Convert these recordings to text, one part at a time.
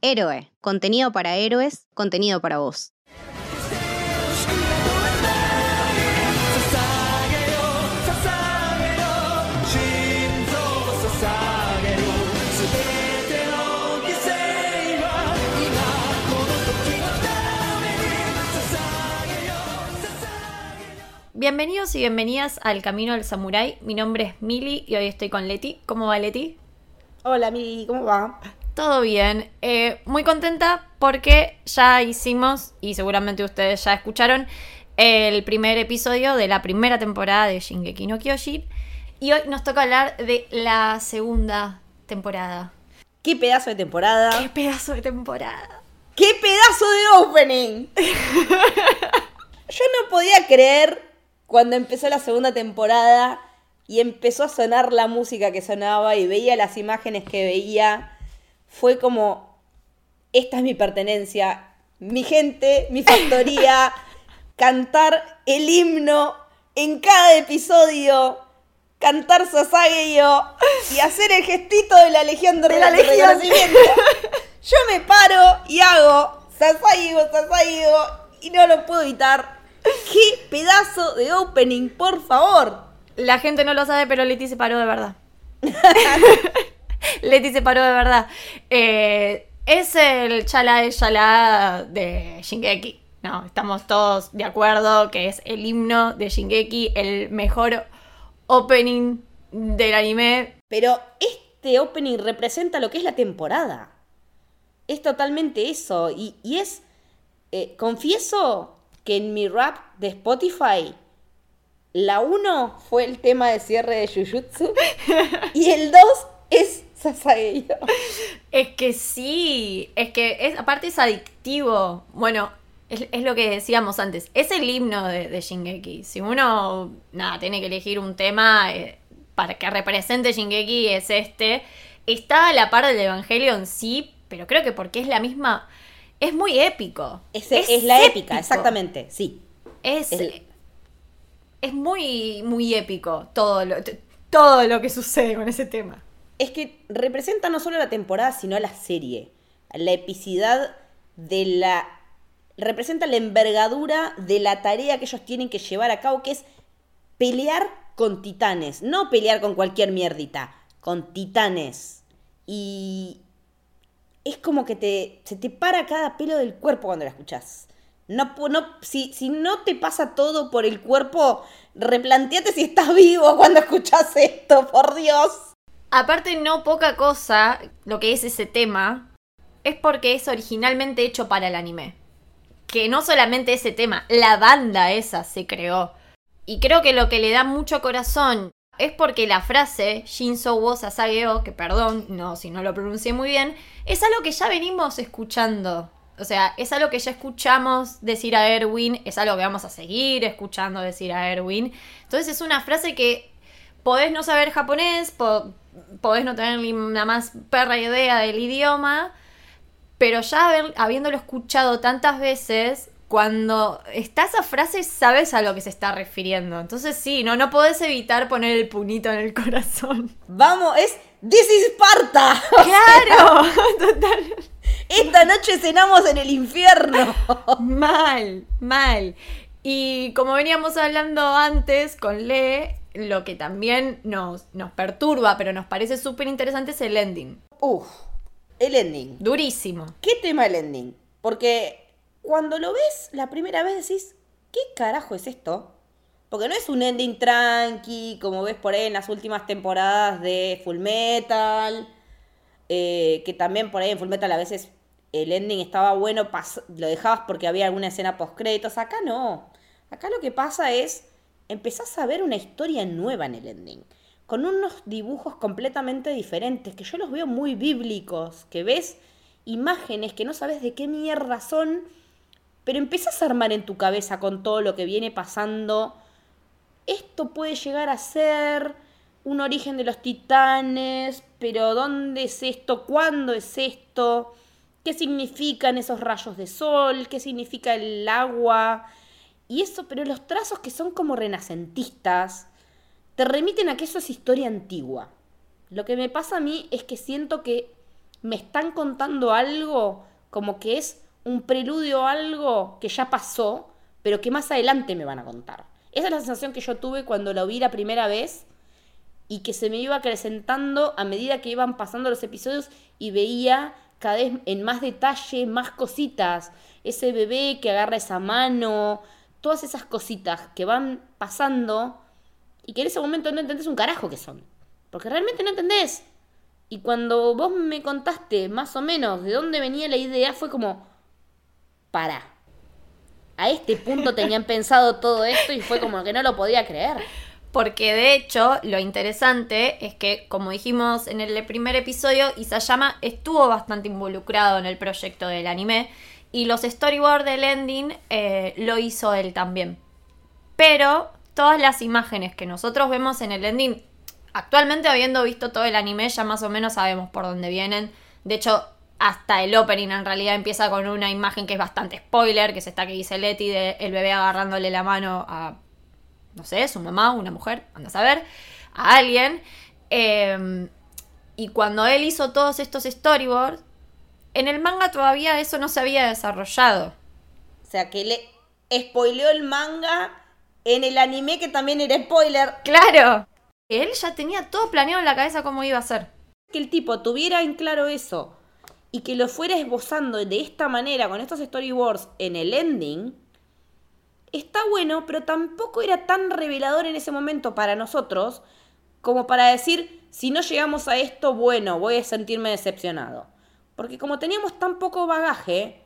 Héroe, contenido para héroes, contenido para vos. Bienvenidos y bienvenidas al Camino del Samurái. Mi nombre es Mili y hoy estoy con Leti. ¿Cómo va Leti? Hola Mili, ¿cómo va? Todo bien. Eh, muy contenta porque ya hicimos, y seguramente ustedes ya escucharon, el primer episodio de la primera temporada de Shingeki no Kyojin. Y hoy nos toca hablar de la segunda temporada. ¿Qué pedazo de temporada? ¡Qué pedazo de temporada! ¡Qué pedazo de opening! Yo no podía creer cuando empezó la segunda temporada y empezó a sonar la música que sonaba y veía las imágenes que veía, fue como, esta es mi pertenencia, mi gente, mi factoría, cantar el himno en cada episodio, cantar Sasageyo y hacer el gestito de la Legión de, De la Reconocimiento. Legión. Yo me paro y hago Sasageyo, Sasageyo y no lo puedo evitar. ¡Qué pedazo de opening, por favor! La gente no lo sabe, pero Leti se paró de verdad. Leti se paró de verdad. Eh, es el chala de chala de Shingeki. No, estamos todos de acuerdo que es el himno de Shingeki, el mejor opening del anime. Pero este opening representa lo que es la temporada. Es totalmente eso. Y, y es. eh, confieso que en mi rap de Spotify, la 1 fue el tema de cierre de Jujutsu. y el 2 es Sasageyo. Es que sí, es que es, aparte es adictivo. Bueno, es, es lo que decíamos antes, es el himno de, de Shingeki. Si uno, nada, tiene que elegir un tema eh, para que represente Shingeki, es este. Está a la par del Evangelion, sí, pero creo que porque es la misma... Es muy épico. Es, es la épica, exactamente, sí. Es, Es- muy, muy épico todo lo, todo lo que sucede con ese tema. Es que representa no solo la temporada, sino la serie. La epicidad de la. Representa la envergadura de la tarea que ellos tienen que llevar a cabo, que es pelear con titanes. No pelear con cualquier mierdita, con titanes. Y. Es como que te, se te para cada pelo del cuerpo cuando la escuchás. No, no, si, si no te pasa todo por el cuerpo, replanteate si estás vivo cuando escuchás esto, por Dios. Aparte, no poca cosa, lo que es ese tema, es porque es originalmente hecho para el anime. Que no solamente ese tema, la banda esa se creó. Y creo que lo que le da mucho corazón es porque la frase Shinso wo Sasageo, que perdón, no, si no lo pronuncié muy bien, es algo que ya venimos escuchando. O sea, es algo que ya escuchamos decir a Erwin, es algo que vamos a seguir escuchando decir a Erwin. Entonces es una frase que podés no saber japonés, po- podés no tener ni una más perra idea del idioma, pero ya haber- habiéndolo escuchado tantas veces, cuando está esa frase sabes a lo que se está refiriendo. Entonces sí, no, no podés evitar poner el punito en el corazón. Vamos, es This is Sparta. ¡Claro! Total. Esta noche cenamos en el infierno. Mal, mal. Y como veníamos hablando antes con Le, lo que también nos, nos perturba, pero nos parece súper interesante es el ending. Uf, el ending. Durísimo. ¿Qué tema el ending? Porque cuando lo ves la primera vez decís, ¿qué carajo es esto? Porque no es un ending tranqui, como ves por ahí en las últimas temporadas de Full Metal. eh, que también por ahí en Full Metal a veces el ending estaba bueno, lo dejabas porque había alguna escena post créditos. Acá no. Acá lo que pasa es, empezás a ver una historia nueva en el ending. Con unos dibujos completamente diferentes, que yo los veo muy bíblicos, que ves imágenes que no sabes de qué mierda son, pero empezás a armar en tu cabeza con todo lo que viene pasando. Esto puede llegar a ser un origen de los titanes, pero ¿dónde es esto? ¿Cuándo es esto? ¿Qué significan esos rayos de sol? ¿Qué significa el agua? Y eso, pero los trazos que son como renacentistas, te remiten a que eso es historia antigua. Lo que me pasa a mí es que siento que me están contando algo como que es un preludio a algo que ya pasó, pero que más adelante me van a contar. Esa es la sensación que yo tuve cuando lo vi la primera vez y que se me iba acrecentando a medida que iban pasando los episodios y veía cada vez en más detalle, más cositas. Ese bebé que agarra esa mano, todas esas cositas que van pasando y que en ese momento no entendés un carajo que son. Porque realmente no entendés. Y cuando vos me contaste más o menos de dónde venía la idea, fue como, para. A este punto tenían pensado todo esto y fue como que no lo podía creer. Porque de hecho, lo interesante es que, como dijimos en el primer episodio, Isayama estuvo bastante involucrado en el proyecto del anime. Y los storyboards del ending eh, lo hizo él también. Pero todas las imágenes que nosotros vemos en el ending, actualmente habiendo visto todo el anime, ya más o menos sabemos por dónde vienen. De hecho, hasta el opening en realidad empieza con una imagen que es bastante spoiler, que es esta que dice Letty de el bebé agarrándole la mano a no sé, su mamá, una mujer, anda a saber, a alguien. Em, y cuando él hizo todos estos storyboards, en el manga todavía eso no se había desarrollado. O sea, que le spoileó el manga en el anime que también era spoiler. Claro. Él ya tenía todo planeado en la cabeza cómo iba a ser. Que el tipo tuviera en claro eso y que lo fuera esbozando de esta manera con estos storyboards en el ending, está bueno, pero tampoco era tan revelador en ese momento para nosotros como para decir, si no llegamos a esto, bueno, voy a sentirme decepcionado. Porque como teníamos tan poco bagaje,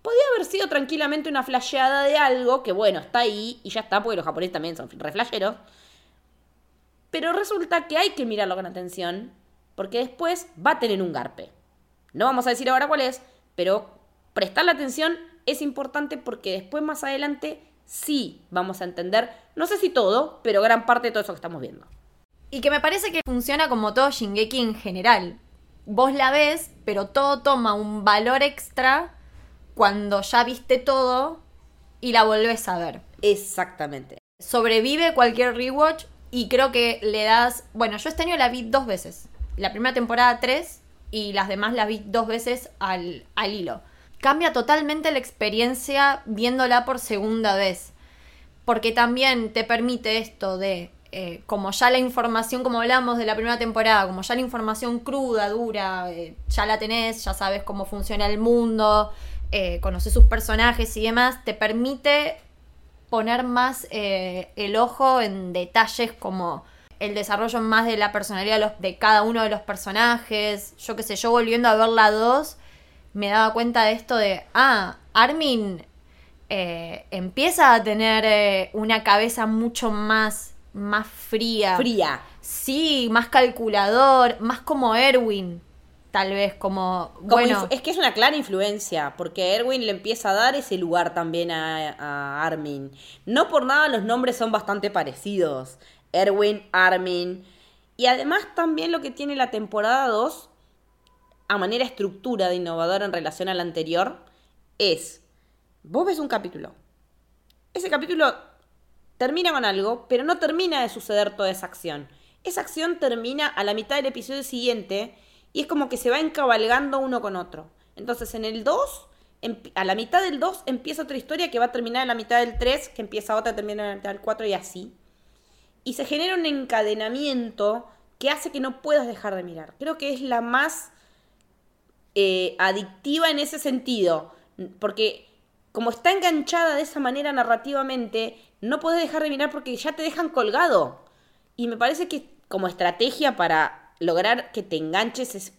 podía haber sido tranquilamente una flasheada de algo que, bueno, está ahí y ya está, porque los japoneses también son reflasheros. Pero resulta que hay que mirarlo con atención, porque después va a tener un garpe. No vamos a decir ahora cuál es, pero prestarle atención es importante porque después más adelante sí vamos a entender, no sé si todo, pero gran parte de todo eso que estamos viendo. Y que me parece que funciona como todo Shingeki en general. Vos la ves, pero todo toma un valor extra cuando ya viste todo y la volvés a ver. Exactamente. Sobrevive cualquier rewatch y creo que le das... Bueno, yo este año la vi dos veces. La primera temporada tres y las demás las vi dos veces al, al hilo cambia totalmente la experiencia viéndola por segunda vez. Porque también te permite esto de, eh, como ya la información, como hablamos de la primera temporada, como ya la información cruda, dura, eh, ya la tenés, ya sabes cómo funciona el mundo, eh, conoces sus personajes y demás, te permite poner más el ojo en detalles como el desarrollo más de la personalidad de, cada uno de los personajes. Yo qué sé, yo volviendo a ver la 2 me daba cuenta de esto de, ah, Armin empieza a tener una cabeza mucho más, más fría. Fría. Sí, más calculador, más como Erwin. Tal vez como, bueno. Es que es una clara influencia, porque Erwin le empieza a dar ese lugar también a, a Armin. No por nada los nombres son bastante parecidos. Erwin, Armin. Y además también lo que tiene la temporada 2 a manera estructura de innovador en relación al anterior es, vos ves un capítulo, ese capítulo termina con algo, pero no termina de suceder toda esa acción. Esa acción termina a la mitad del episodio siguiente y es como que se va encabalgando uno con otro. Entonces en el 2, a la mitad del 2 empieza otra historia que va a terminar en la mitad del 3, que empieza otra, termina en la mitad del 4 y así. Y se genera un encadenamiento que hace que no puedas dejar de mirar. Creo que es la más eh, adictiva en ese sentido, porque como está enganchada de esa manera narrativamente, no puedes dejar de mirar porque ya te dejan colgado. Y me parece que como estrategia para lograr que te enganches es,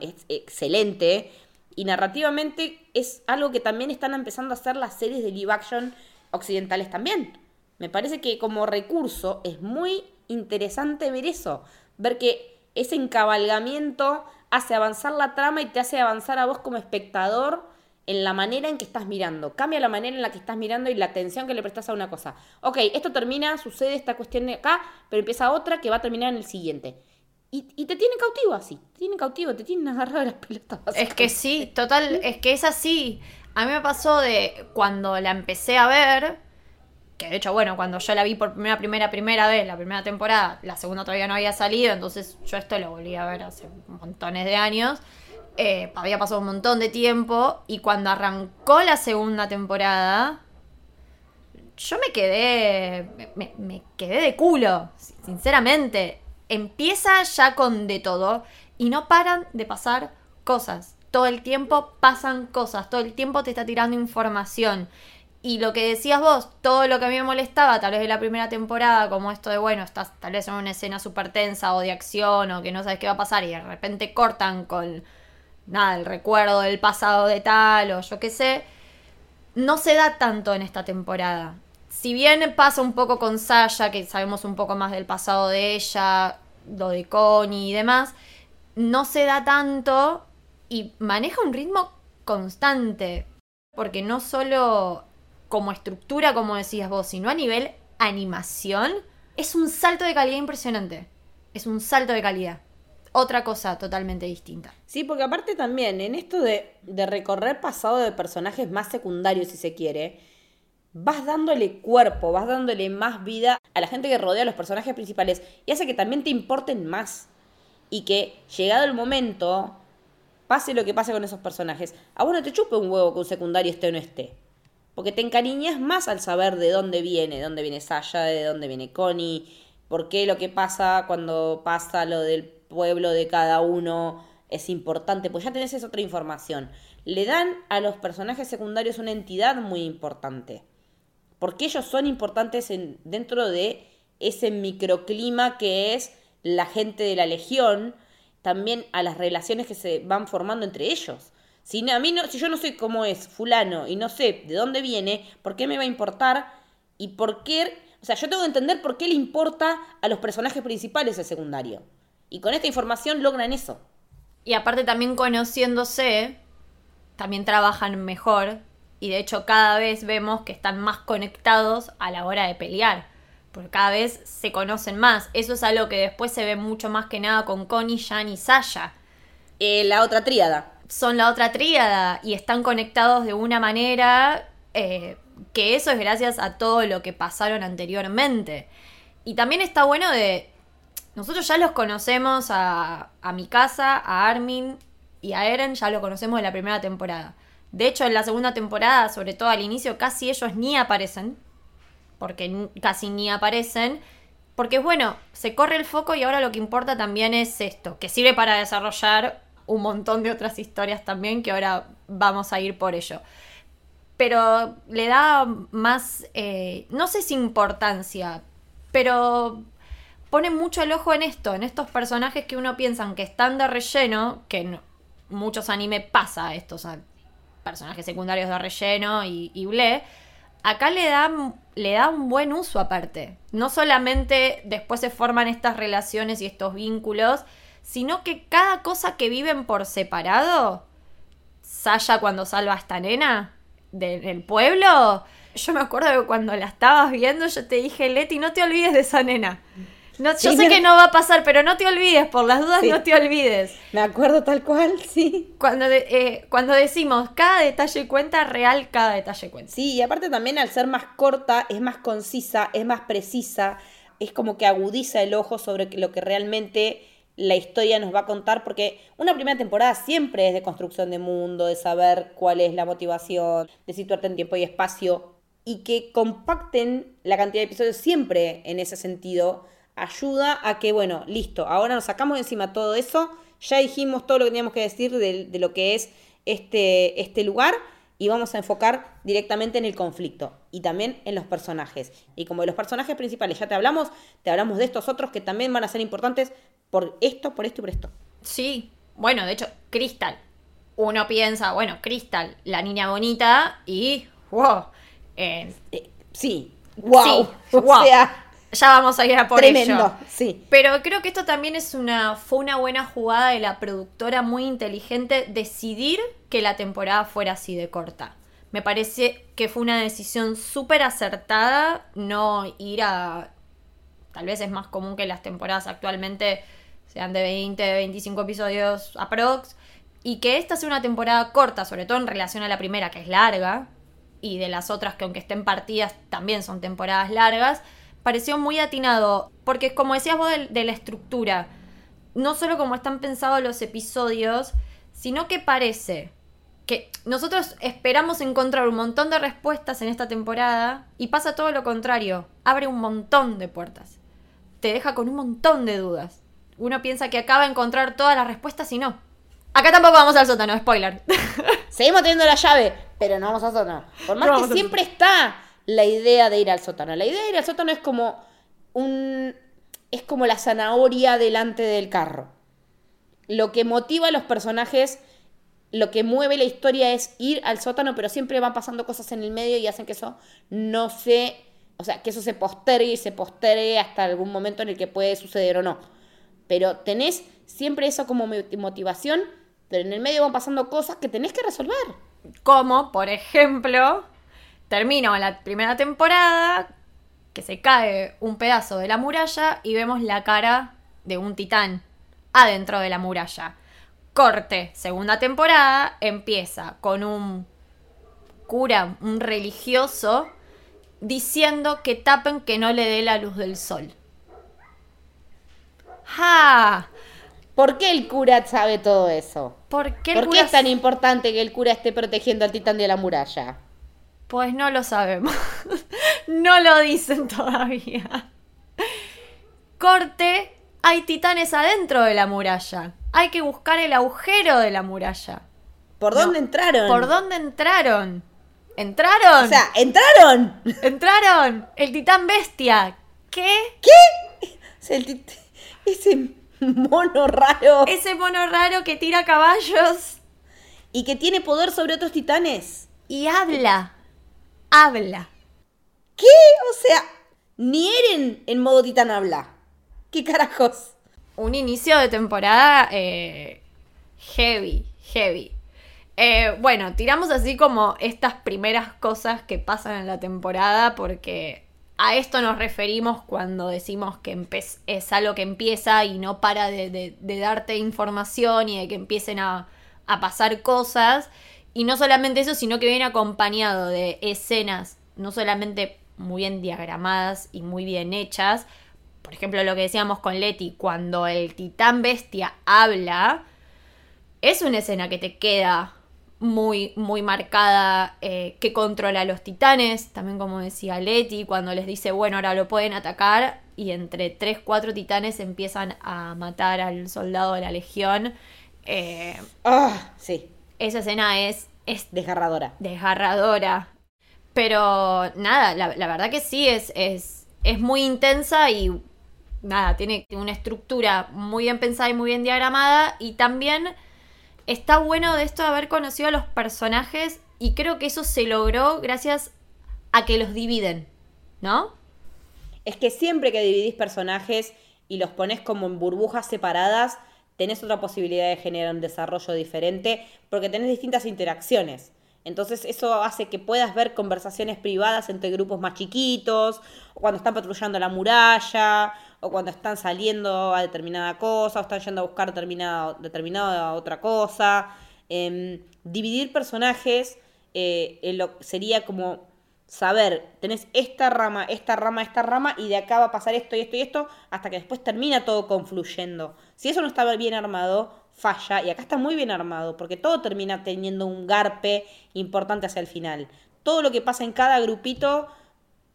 es excelente. Y narrativamente es algo que también están empezando a hacer las series de live action occidentales también. Me parece que como recurso es muy interesante ver eso. Ver que ese encabalgamiento hace avanzar la trama y te hace avanzar a vos como espectador en la manera en que estás mirando. Cambia la manera en la que estás mirando y la atención que le prestas a una cosa. Ok, esto termina, sucede esta cuestión de acá, pero empieza otra que va a terminar en el siguiente. Y, te tiene cautivo así, te tiene cautivo, te tienen agarrado de las pelotas. Es que sí, total, es que es así. A mí me pasó de cuando la empecé a ver, que de hecho, bueno, cuando yo la vi por primera, primera, primera vez, la primera temporada, la segunda todavía no había salido, entonces yo esto lo volví a ver hace montones de años. Eh, había pasado un montón de tiempo y cuando arrancó la segunda temporada, yo me quedé, me, me quedé de culo, sinceramente. Empieza ya con de todo y no paran de pasar cosas. Todo el tiempo pasan cosas, todo el tiempo te está tirando información. Y lo que decías vos, todo lo que a mí me molestaba, tal vez de la primera temporada, como esto de, bueno, estás tal vez en una escena súper tensa o de acción o que no sabes qué va a pasar y de repente cortan con, nada, el recuerdo del pasado de tal o yo qué sé, no se da tanto en esta temporada. Si bien pasa un poco con Sasha, que sabemos un poco más del pasado de ella, lo de Connie y demás, no se da tanto y maneja un ritmo constante. Porque no solo como estructura, como decías vos, sino a nivel animación, es un salto de calidad impresionante. Es un salto de calidad. Otra cosa totalmente distinta. Sí, porque aparte también, en esto de, recorrer pasado de personajes más secundarios, si se quiere, vas dándole cuerpo, vas dándole más vida a la gente que rodea a los personajes principales y hace que también te importen más. Y que, llegado el momento, pase lo que pase con esos personajes, a vos no te chupe un huevo que un secundario esté o no esté. Porque te encariñas más al saber de dónde viene, de dónde viene Sasha, de dónde viene Connie, por qué lo que pasa cuando pasa lo del pueblo de cada uno es importante, pues ya tenés esa otra información. Le dan a los personajes secundarios una entidad muy importante. Porque ellos son importantes en, dentro de ese microclima que es la gente de la legión, también a las relaciones que se van formando entre ellos. Si, a mí no, si yo no sé cómo es fulano y no sé de dónde viene, ¿por qué me va a importar? Y por qué... O sea, yo tengo que entender por qué le importa a los personajes principales el secundario. Y con esta información logran eso. Y aparte también conociéndose, también trabajan mejor. Y de hecho cada vez vemos que están más conectados a la hora de pelear. Porque cada vez se conocen más. Eso es algo que después se ve mucho más que nada con Connie, Jan y Sasha. Eh, la otra tríada son la otra tríada y están conectados de una manera eh, que eso es gracias a todo lo que pasaron anteriormente. Y también está bueno de... Nosotros ya los conocemos a, a Mikasa, a Armin y a Eren, ya lo conocemos de la primera temporada. De hecho, en la segunda temporada, sobre todo al inicio, casi ellos ni aparecen. Porque casi ni aparecen. Porque bueno, se corre el foco y ahora lo que importa también es esto, que sirve para desarrollar un montón de otras historias también que ahora vamos a ir por ello. Pero le da más, eh, no sé si importancia, pero pone mucho el ojo en esto, en estos personajes que uno piensa que están de relleno, que en muchos animes pasa estos personajes secundarios de relleno y, y ble, acá le da, le da un buen uso aparte. No solamente después se forman estas relaciones y estos vínculos, sino que cada cosa que viven por separado, Sasha cuando salva a esta nena del pueblo, yo me acuerdo que cuando la estabas viendo yo te dije, Leti, no te olvides de esa nena. No, yo sé que no va a pasar, pero no te olvides, por las dudas no te olvides. Me acuerdo tal cual, sí. Cuando, eh, cuando decimos cada detalle cuenta, real cada detalle cuenta. Sí, y aparte también al ser más corta, es más concisa, es más precisa, es como que agudiza el ojo sobre lo que realmente la historia nos va a contar, porque una primera temporada siempre es de construcción de mundo, de saber cuál es la motivación, de situarte en tiempo y espacio, y que compacten la cantidad de episodios siempre en ese sentido, ayuda a que, bueno, listo, ahora nos sacamos encima todo eso, ya dijimos todo lo que teníamos que decir de, de lo que es este, este lugar, y vamos a enfocar directamente en el conflicto y también en los personajes. Y como de los personajes principales ya te hablamos, te hablamos de estos otros que también van a ser importantes por esto, por esto y por esto. Sí, bueno, de hecho, Crystal. Uno piensa, bueno, Crystal, la niña bonita y... ¡Wow! Eh, eh, sí, wow. O sea, ya vamos a ir a por tremendo, sí. Pero creo que esto también es una, fue una buena jugada de la productora muy inteligente decidir que la temporada fuera así de corta. Me parece que fue una decisión súper acertada no ir a... Tal vez es más común que las temporadas actualmente sean de 20, 25 episodios aprox. Y que esta sea una temporada corta, sobre todo en relación a la primera, que es larga, y de las otras que aunque estén partidas también son temporadas largas, pareció muy atinado. Porque como decías vos de, de la estructura, no solo como están pensados los episodios, sino que parece que nosotros esperamos encontrar un montón de respuestas en esta temporada y pasa todo lo contrario, abre un montón de puertas, te deja con un montón de dudas. Uno piensa que acaba de encontrar todas las respuestas y no. Acá tampoco vamos al sótano, spoiler. Seguimos teniendo la llave, pero no vamos al sótano. Por más No que siempre está la idea de ir al sótano. La idea de ir al sótano es como un. es como la zanahoria delante del carro. Lo que motiva a los personajes, lo que mueve la historia es ir al sótano, pero siempre van pasando cosas en el medio y hacen que eso no se. O sea, que eso se postergue y se postergue hasta algún momento en el que puede suceder o no. Pero tenés siempre eso como mo- motivación, pero en el medio van pasando cosas que tenés que resolver. Como, por ejemplo, termina la primera temporada, que se cae un pedazo de la muralla y vemos la cara de un titán adentro de la muralla. Corte, segunda temporada, empieza con un cura, un religioso, diciendo que tapen que no le dé la luz del sol. ¡Ja! ¿Por qué el cura sabe todo eso? ¿Por qué el ¿Por qué cura es tan importante que el cura esté protegiendo al titán de la muralla? Pues no lo sabemos. no lo dicen todavía. Corte, hay titanes adentro de la muralla. Hay que buscar el agujero de la muralla. ¿Por No. dónde entraron? ¿Por dónde entraron? ¿Entraron? O sea, ¿entraron? ¿Entraron? El titán bestia. ¿Qué? Es el tit- Ese mono raro. Ese mono raro que tira caballos Y que tiene poder sobre otros titanes. y habla. Habla. ¿Qué? O sea, ni Eren en modo titán habla. ¿Qué carajos? un inicio de temporada eh, heavy, heavy. Eh, bueno, tiramos así como estas primeras cosas que pasan en la temporada porque a esto nos referimos cuando decimos que es algo que empieza y no para de, darte información y de que empiecen a pasar cosas. Y no solamente eso, sino que viene acompañado de escenas, no solamente muy bien diagramadas y muy bien hechas, por ejemplo, lo que decíamos con Leti, cuando el titán bestia habla, es una escena que te queda muy, muy marcada, eh, que controla a los titanes, también como decía Leti, cuando les dice, bueno, ahora lo pueden atacar, y entre 3, 4 titanes empiezan a matar al soldado de la legión. Eh, Ah, sí, esa escena es, es desgarradora. desgarradora. Pero nada, la, la verdad que sí, es, es, es muy intensa y nada, tiene una estructura muy bien pensada y muy bien diagramada. Y también está bueno de esto de haber conocido a los personajes y creo que eso se logró gracias a que los dividen, ¿no? Es que siempre que dividís personajes y los pones como en burbujas separadas, tenés otra posibilidad de generar un desarrollo diferente porque tenés distintas interacciones. Entonces eso hace que puedas ver conversaciones privadas entre grupos más chiquitos, o cuando están patrullando la muralla, o cuando están saliendo a determinada cosa, o están yendo a buscar determinada, determinada otra cosa. Em, dividir personajes eh, lo- sería como saber, tenés esta rama, esta rama, esta rama, y de acá va a pasar esto y esto y esto, hasta que después termina todo confluyendo. Si eso no está bien armado, falla, y acá está muy bien armado, porque todo termina teniendo un garpe importante hacia el final. Todo lo que pasa en cada grupito,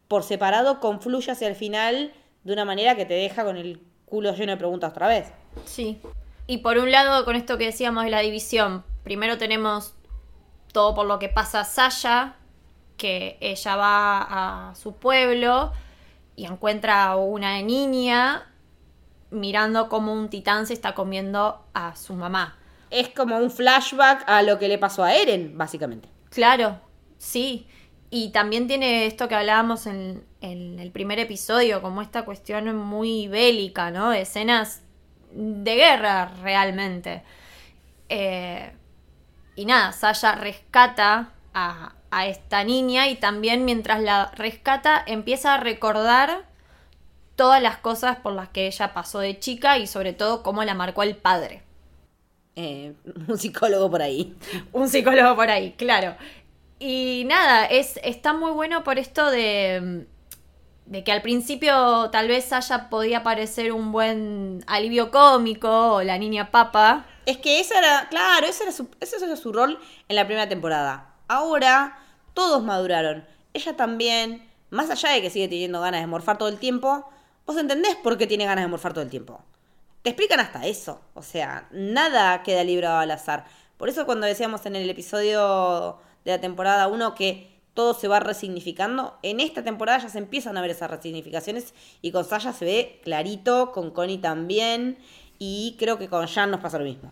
por separado, confluye hacia el final de una manera que te deja con el culo lleno de preguntas otra vez. Sí. Y por un lado, con esto que decíamos de la división, primero tenemos todo por lo que pasa a Sasha, que ella va a su pueblo y encuentra a una niña mirando como un titán se está comiendo a su mamá. Es como un flashback a lo que le pasó a Eren, básicamente. Claro, sí. Y también tiene esto que hablábamos en, en el primer episodio, como esta cuestión muy bélica, ¿no? De escenas de guerra realmente. Eh, y nada, Sasha rescata a, a esta niña y también mientras la rescata empieza a recordar todas las cosas por las que ella pasó de chica y sobre todo cómo la marcó el padre. Eh, un psicólogo por ahí. Un psicólogo por ahí, claro. Y nada, es, está muy bueno por esto de, de que al principio tal vez haya podía parecer un buen alivio cómico o la niña papa, Es que ese era, claro, ese era, su, ese era su rol en la primera temporada. Ahora todos maduraron. Ella también, más allá de que sigue teniendo ganas de morfar todo el tiempo, vos entendés por qué tiene ganas de morfar todo el tiempo. Te explican hasta eso. O sea, nada queda librado al azar. Por eso cuando decíamos en el episodio de la temporada 1 que todo se va resignificando, en esta temporada ya se empiezan a ver esas resignificaciones y con Saya se ve clarito, con Connie también y creo que con Jan nos pasa lo mismo.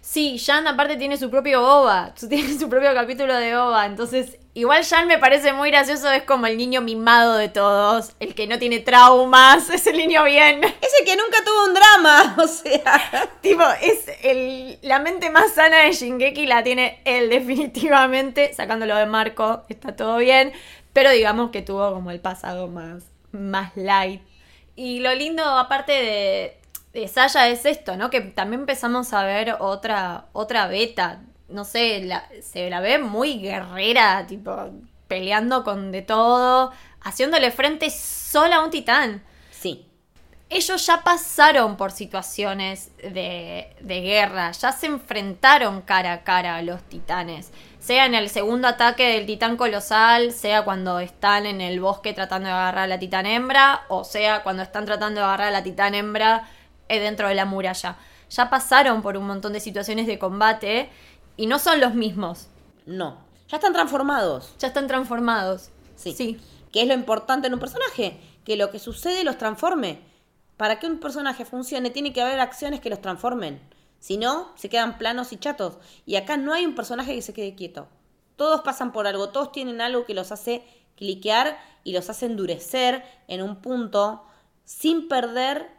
Sí, Jan aparte tiene su propio OVA, tiene su propio capítulo de OVA, entonces igual Jan me parece muy gracioso, es como el niño mimado de todos, el que no tiene traumas, es el niño bien. Es el que nunca tuvo un drama, o sea. tipo, es el, la mente más sana de Shingeki la tiene él definitivamente, sacándolo de Marco, está todo bien, pero digamos que tuvo como el pasado más, más light. Y lo lindo, aparte de, de Saya es esto, ¿no? Que también empezamos a ver otra, otra beta. No sé, la- se la ve muy guerrera, tipo, peleando con de todo, haciéndole frente sola a un titán. Sí. Ellos ya pasaron por situaciones de, de guerra, ya se enfrentaron cara a cara a los titanes. Sea en el segundo ataque del titán colosal, sea cuando están en el bosque tratando de agarrar a la titán hembra, o sea cuando están tratando de agarrar a la titán hembra eh, dentro de la muralla. Ya pasaron por un montón de situaciones de combate y no son los mismos. No. Ya están transformados. Ya están transformados. Sí. Sí. Que es lo importante en un personaje. Que lo que sucede los transforme. Para que un personaje funcione, tiene que haber acciones que los transformen. Si no, se quedan planos y chatos. Y acá no hay un personaje que se quede quieto. Todos pasan por algo, todos tienen algo que los hace cliquear y los hace endurecer en un punto sin perder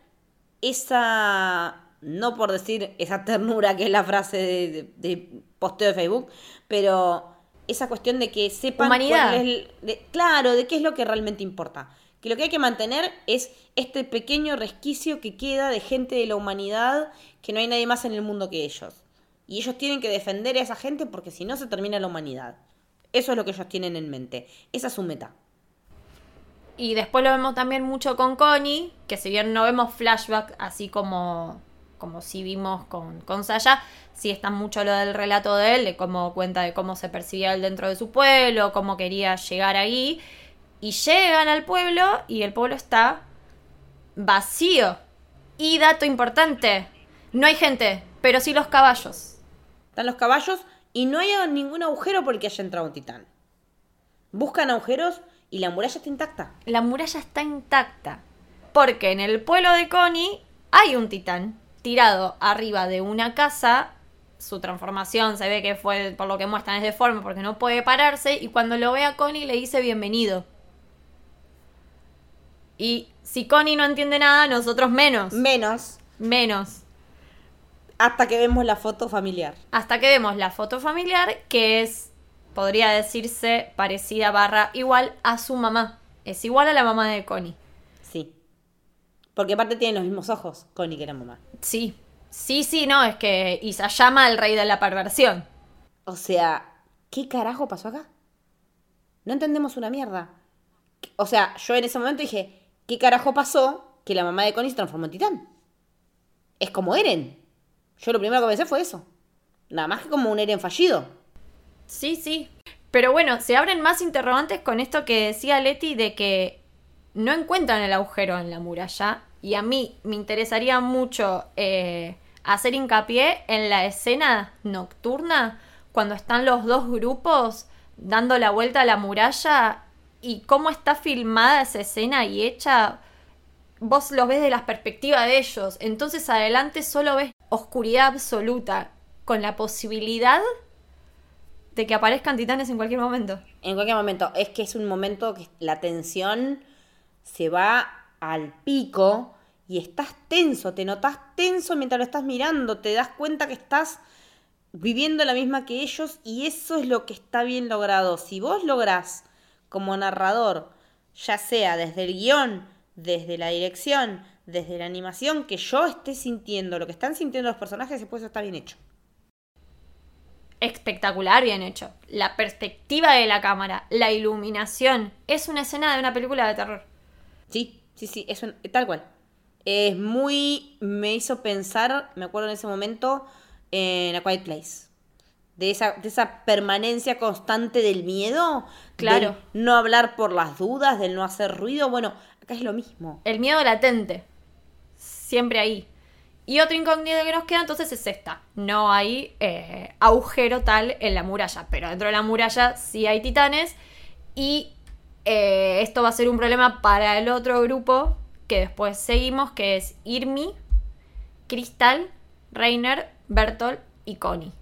esa, no por decir esa ternura que es la frase de, de- de posteo de Facebook, pero esa cuestión de que sepan Humanidad. cuál es el- de- claro, de qué es lo que realmente importa. Que lo que hay que mantener es este pequeño resquicio que queda de gente de la humanidad que no hay nadie más en el mundo que ellos. Y ellos tienen que defender a esa gente porque si no se termina la humanidad. Eso es lo que ellos tienen en mente. Esa es su meta. Y después lo vemos también mucho con Connie, que si bien no vemos flashback así como, como si vimos con, con Saya, sí está mucho lo del relato de él, de cómo cuenta de cómo se percibía él dentro de su pueblo, cómo quería llegar ahí. Y llegan al pueblo y el pueblo está vacío. Y dato importante, no hay gente, pero sí los caballos. Están los caballos y no hay ningún agujero por el que haya entrado un titán. Buscan agujeros y la muralla está intacta. La muralla está intacta. Porque en el pueblo de Connie hay un titán tirado arriba de una casa. Su transformación se ve que fue, por lo que muestran, es deforme porque no puede pararse. Y cuando lo ve a Connie le dice bienvenido. Y si Connie no entiende nada, nosotros menos. Menos Menos. hasta que vemos la foto familiar. Hasta que vemos la foto familiar, que es, podría decirse, parecida barra igual a su mamá. Es igual a la mamá de Connie. Porque aparte tienen los mismos ojos, Connie que la mamá. Sí, sí, sí, no, es que Isayama el rey de la perversión. O sea, ¿qué carajo pasó acá? No entendemos una mierda. O sea, yo en ese momento dije, ¿qué carajo pasó que la mamá de Connie se transformó en titán? Es como Eren. Yo lo primero que pensé fue eso. Nada más que como un Eren fallido. Sí, sí. Pero bueno, se abren más interrogantes con esto que decía Leti de que no encuentran el agujero en la muralla. Y a mí me interesaría mucho eh, hacer hincapié en la escena nocturna cuando están los dos grupos dando la vuelta a la muralla y cómo está filmada esa escena y hecha vos lo ves de la perspectiva de ellos. Entonces adelante solo ves oscuridad absoluta, con la posibilidad de que aparezcan titanes en cualquier momento. En cualquier momento. Es que es un momento que la tensión se va al pico y estás tenso, te notas tenso mientras lo estás mirando, te das cuenta que estás viviendo la misma que ellos y eso es lo que está bien logrado. Si vos lográs como narrador, ya sea desde el guion, desde la dirección, desde la animación, que yo esté sintiendo lo que están sintiendo los personajes, después eso está bien hecho. Espectacular, bien hecho. La perspectiva de la cámara, la iluminación. Es una escena de una película de terror. Sí, sí, sí, es un- tal cual. Es muy. Me hizo pensar, me acuerdo en ese momento, en A Quiet Place. De esa, de esa permanencia constante del miedo. Claro. Del no hablar por las dudas, del no hacer ruido. Bueno, acá es lo mismo. El miedo latente. Siempre ahí. Y otro incógnito que nos queda entonces es esta. No hay eh, agujero tal en la muralla, pero dentro de la muralla sí hay titanes. Y eh, esto va a ser un problema para el otro grupo que después seguimos, que es Irmi, Crystal, Reiner, Bertol y Connie.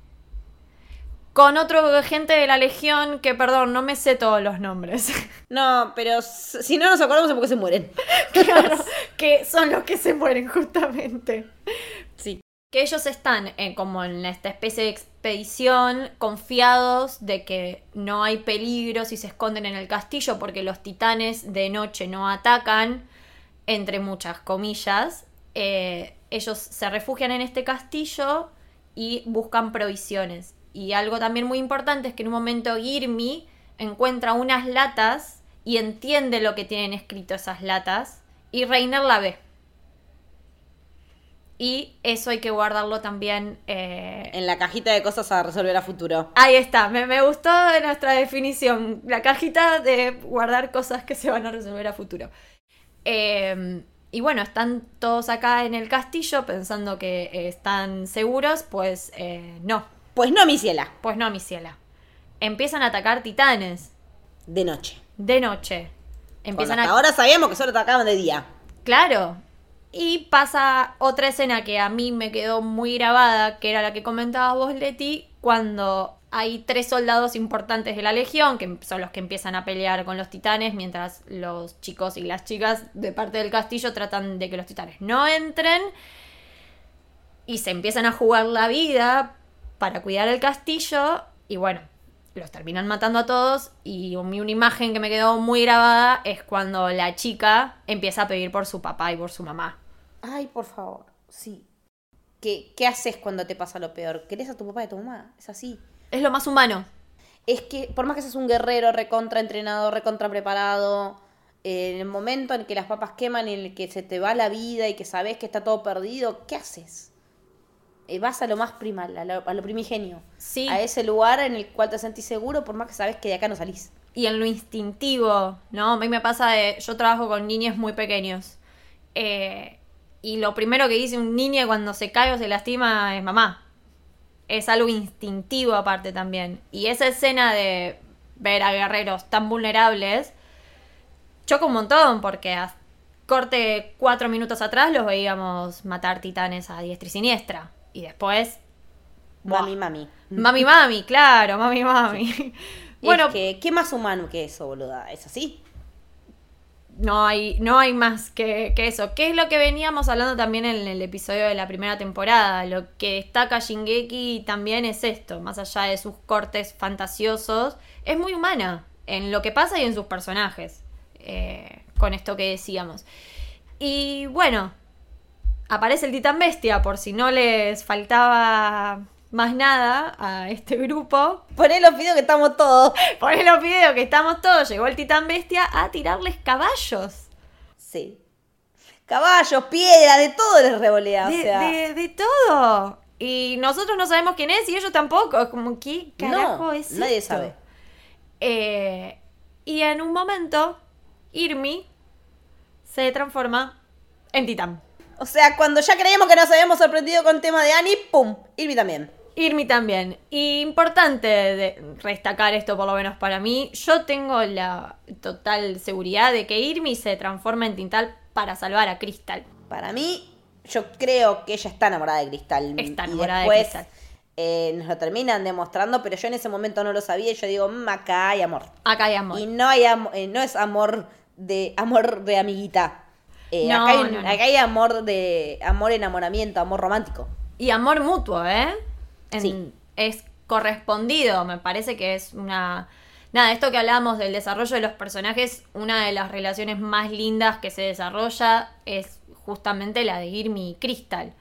Con otro gente de la Legión que, perdón, no me sé todos los nombres. No, pero si no nos acordamos es porque se mueren. claro, que son los que se mueren justamente. Sí. Que ellos están en, como en esta especie de expedición, confiados de que no hay peligro si se esconden en el castillo porque los titanes de noche no atacan, entre muchas comillas. Eh, ellos se refugian en este castillo y buscan provisiones. Y algo también muy importante es que en un momento Irmi encuentra unas latas y entiende lo que tienen escrito esas latas y Reiner la ve. Y eso hay que guardarlo también. eh, En la cajita de cosas a resolver a futuro. Ahí está, me, me gustó nuestra definición. La cajita de guardar cosas que se van a resolver a futuro. Eh, y bueno, están todos acá en el castillo pensando que eh, están seguros, pues eh, no, Pues no, mi ciela. pues no, mi ciela. Empiezan a atacar titanes De noche. de noche. Empiezan Cuando hasta a... ahora sabíamos que solo atacaban de día. Claro. Y pasa otra escena que a mí me quedó muy grabada, que era la que comentabas vos, Leti, cuando hay tres soldados importantes de la Legión, que son los que empiezan a pelear con los titanes, mientras los chicos y las chicas de parte del castillo tratan de que los titanes no entren. Y se empiezan a jugar la vida para cuidar el castillo. Y bueno, los terminan matando a todos. Y un- una imagen que me quedó muy grabada es cuando la chica empieza a pedir por su papá y por su mamá. Ay, por favor. Sí. ¿Qué, ¿Qué haces cuando te pasa lo peor? ¿Querés a tu papá y a tu mamá? Es así. Es lo más humano. Es que por más que seas un guerrero recontra entrenado, recontra preparado, en el momento en que las papas queman y en el que se te va la vida y que sabes que está todo perdido, ¿qué haces? Eh, vas a lo más primal, a lo, a lo primigenio. Sí. A ese lugar en el cual te sentís seguro por más que sabes que de acá no salís. y en lo instintivo, ¿no? A mí me pasa de. Yo trabajo con niños muy pequeños. eh, y lo primero que dice un niño cuando se cae o se lastima es mamá. Es algo instintivo aparte también. Y esa escena de ver a guerreros tan vulnerables choca un montón porque a corte cuatro minutos atrás los veíamos matar titanes a diestra y siniestra. Y después... buah. Mami, mami. Mami, mami, claro, mami, mami. Bueno, Bueno, que, ¿qué más humano que eso, boluda? ¿Es así? No hay, no hay más que, que eso. ¿Qué es lo que veníamos hablando también en el episodio de la primera temporada? Lo que destaca Shingeki también es esto, más allá de sus cortes fantasiosos, es muy humana en lo que pasa y en sus personajes, eh, con esto que decíamos. Y bueno, aparece el titán bestia, por si no les faltaba más nada a este grupo. Poné los videos que estamos todos. Ponen los videos que estamos todos, llegó el titán bestia a tirarles caballos. Sí. Caballos, piedras, de todo les revolea. De, o sea, de- de todo. Y nosotros no sabemos quién es y ellos tampoco. Es como, ¿qué carajo no, es nadie esto? sabe. Eh, y en un momento, Irmi se transforma en titán. O sea, cuando ya creíamos que nos habíamos sorprendido con el tema de Annie, ¡pum! Irmi también. Irmi también. Y importante de destacar esto, por lo menos para mí. Yo tengo la total seguridad de que Irmi se transforma en Tintal para salvar a Crystal. Para mí, yo creo que ella está enamorada de Cristal. Está y enamorada de después, Cristal. eh, nos lo terminan demostrando, pero yo en ese momento no lo sabía y yo digo, "Mm, acá hay amor. Acá hay amor. Y no hay am- eh, no es amor de amor de amiguita. Eh, No, acá, hay, no, no. acá hay amor de amor enamoramiento, amor romántico. Y amor mutuo, ¿eh? En- Sí. Es correspondido, me parece que es una... Nada, esto que hablábamos del desarrollo de los personajes, una de las relaciones más lindas que se desarrolla es justamente la de Irmi y Crystal.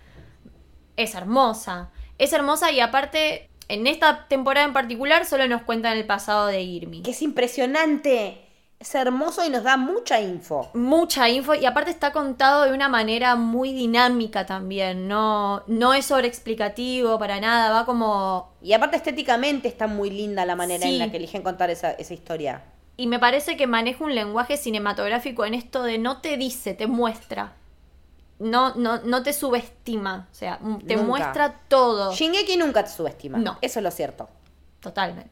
Es hermosa. Es hermosa y aparte, en esta temporada en particular, solo nos cuentan el pasado de Irmi. Que es impresionante. Es hermoso y nos da mucha info. mucha info y aparte está contado de una manera muy dinámica también, no, no es sobreexplicativo para nada, va como... Y aparte estéticamente está muy linda la manera Sí. en la que eligen contar esa, esa historia. Y me parece que maneja un lenguaje cinematográfico en esto de no te dice, te muestra. No, no, no te subestima, o sea, te Nunca. muestra todo. Shingeki nunca te subestima. No. Eso es lo cierto. Totalmente.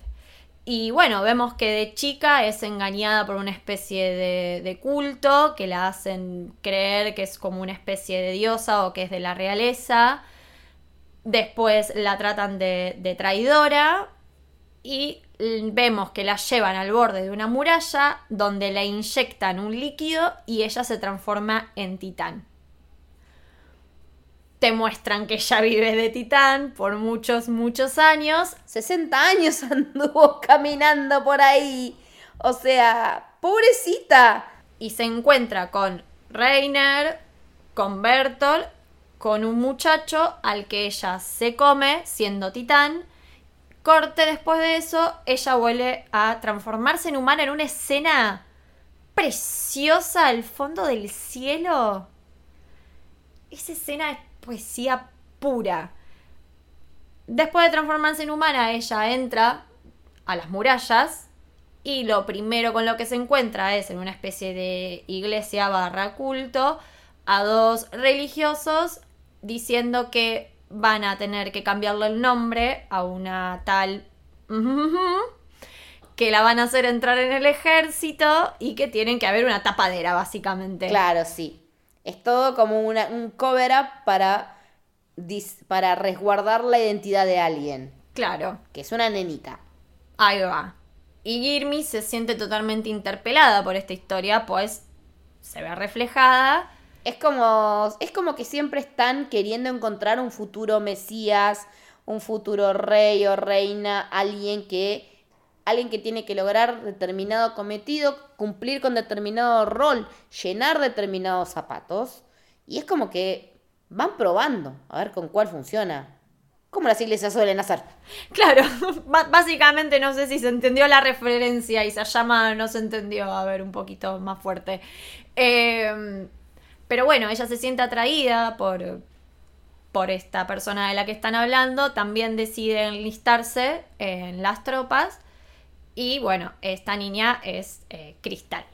Y bueno, vemos que de chica es engañada por una especie de, culto que la hacen creer que es como una especie de diosa o que es de la realeza. Después la tratan de, de traidora y vemos que la llevan al borde de una muralla donde la inyectan un líquido y ella se transforma en titán. Te muestran que ella vive de titán por muchos, muchos años 60 años anduvo caminando por ahí. O sea, pobrecita. y se encuentra con Reiner, con Bertolt, con un muchacho al que ella se come siendo titán. Corte después de eso, ella vuelve a transformarse en humana en una escena preciosa al fondo del cielo. Esa escena es poesía pura. Después de transformarse en humana, ella entra a las murallas y lo primero con lo que se encuentra es en una especie de iglesia barra culto a dos religiosos diciendo que van a tener que cambiarle el nombre a una tal que la van a hacer entrar en el ejército y que tienen que haber una tapadera básicamente. Claro, sí. Es todo como una- un cover-up para, para resguardar la identidad de alguien. Claro. Que es una nenita. Ahí va. Y Girmi se siente totalmente interpelada por esta historia, pues se ve reflejada. Es como, es como que siempre están queriendo encontrar un futuro Mesías, un futuro rey o reina, alguien que, alguien que tiene que lograr determinado cometido, cumplir con determinado rol, llenar determinados zapatos. Y es como que van probando a ver con cuál funciona. Como las iglesias suelen hacer. Claro, básicamente no sé si se entendió la referencia y se llama no se entendió, a ver, un poquito más fuerte. Eh, pero bueno, ella se siente atraída por, por esta persona de la que están hablando, también decide enlistarse en las tropas y bueno, esta niña es eh, Cristal.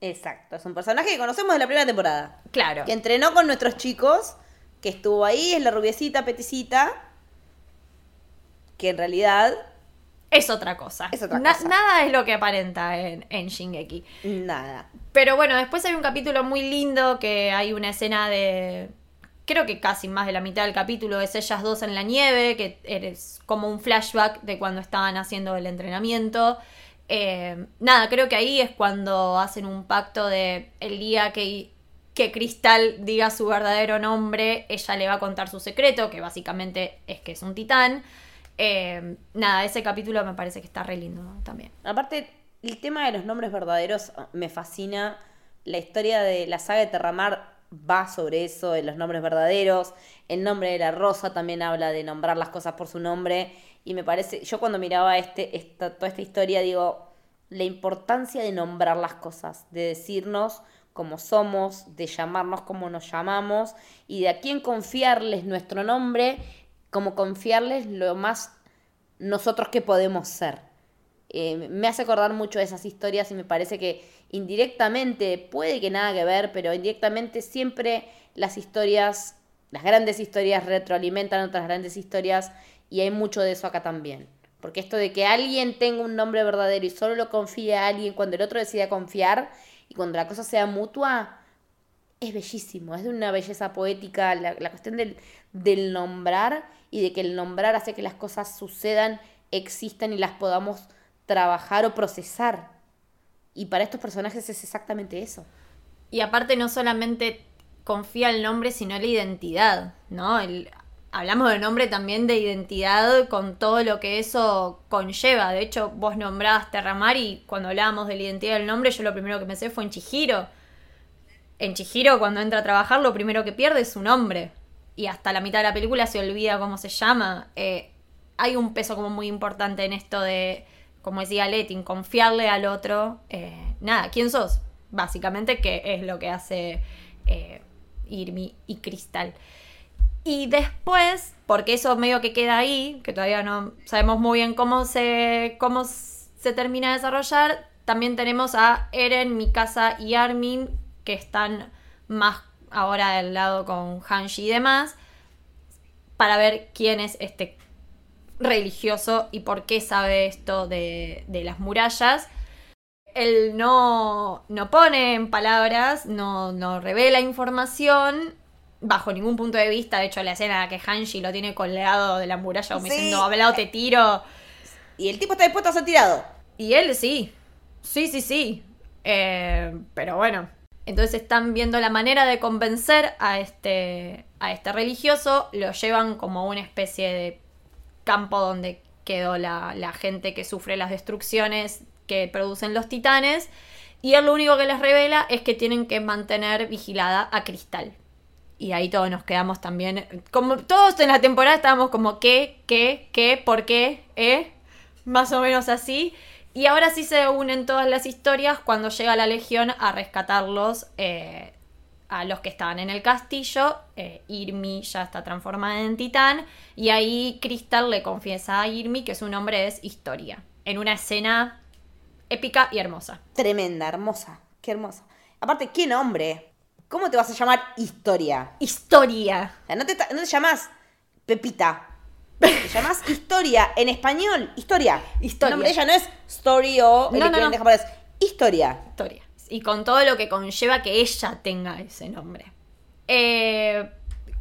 Exacto, es un personaje que conocemos de la primera temporada. Claro. Que entrenó con nuestros chicos, que estuvo ahí, es la rubiecita peticita, que en realidad Es otra cosa. Es otra Na- cosa. Nada es lo que aparenta en, en Shingeki. nada. Pero bueno, después hay un capítulo muy lindo que hay una escena de. Creo que casi más de la mitad del capítulo es ellas dos en la nieve, que es como un flashback de cuando estaban haciendo el entrenamiento. Eh, nada, creo que ahí es cuando hacen un pacto de el día que, que Cristal diga su verdadero nombre, ella le va a contar su secreto, que básicamente es que es un titán. Eh, nada, ese capítulo me parece que está re lindo también. Aparte, el tema de los nombres verdaderos me fascina. La historia de la saga de Terramar va sobre eso, de los nombres verdaderos. El nombre de la rosa también habla de nombrar las cosas por su nombre. Y me parece, yo cuando miraba este, esta, toda esta historia, digo, la importancia de nombrar las cosas, de decirnos cómo somos, de llamarnos como nos llamamos y de a quién confiarles nuestro nombre, como confiarles lo más nosotros que podemos ser. Eh, me hace acordar mucho de esas historias y me parece que indirectamente, puede que nada que ver, pero indirectamente siempre las historias, las grandes historias retroalimentan otras grandes historias y hay mucho de eso acá también. Porque esto de que alguien tenga un nombre verdadero y solo lo confíe a alguien cuando el otro decida confiar y cuando la cosa sea mutua, es bellísimo, es de una belleza poética la, la cuestión del, del nombrar y de que el nombrar hace que las cosas sucedan, existan y las podamos trabajar o procesar. Y para estos personajes es exactamente eso. Y aparte no solamente confía el nombre, sino la identidad, ¿no? El- hablamos de nombre también de identidad con todo lo que eso conlleva. De hecho, vos nombrabas Terramar y cuando hablábamos de la identidad del nombre, yo lo primero que pensé fue en Chihiro. En Chihiro, cuando entra a trabajar, lo primero que pierde es su nombre. Y hasta la mitad de la película se olvida cómo se llama. Eh, hay un peso como muy importante en esto de, como decía Letin, confiarle al otro eh, nada, ¿quién sos? Básicamente, que es lo que hace eh, Irmi y Cristal. Y después, porque eso medio que queda ahí, que todavía no sabemos muy bien cómo se, cómo se termina de desarrollar, también tenemos a Eren, Mikasa y Armin, que están más ahora del lado con Hanshi y demás, para ver quién es este religioso y por qué sabe esto de, de las murallas. Él no, no pone en palabras, no, no revela información bajo ningún punto de vista. De hecho, la escena que Hanshi lo tiene colgado de la muralla como Sí. diciendo, hablado te tiro. Y el tipo está dispuesto a ser tirado. Y él sí. Sí, sí, sí. Eh, pero bueno. Entonces están viendo la manera de convencer a este, a este religioso. Lo llevan como una especie de campo donde quedó la, la gente que sufre las destrucciones que producen los titanes. Y él lo único que les revela es que tienen que mantener vigilada a Cristal. Y ahí todos nos quedamos también. Como todos en la temporada estábamos como ¿qué? ¿qué? ¿qué? ¿por qué? ¿eh? Más o menos así. Y ahora sí se unen todas las historias cuando llega la Legión a rescatarlos eh, a los que estaban en el castillo. Eh, Irmi ya está transformada en titán. Y ahí Crystal le confiesa a Irmi que su nombre es Historia. En una escena épica y hermosa. Tremenda, hermosa. Qué hermosa. Aparte, qué nombre. ¿Cómo te vas a llamar Historia? Historia. O sea, no te, no te llamas Pepita. Te llamas Historia. En español, Historia. Historia. El nombre de ella no es Story o el No, no, equivalente no. japonés. Historia. Historia. Y con todo lo que conlleva que ella tenga ese nombre. Eh,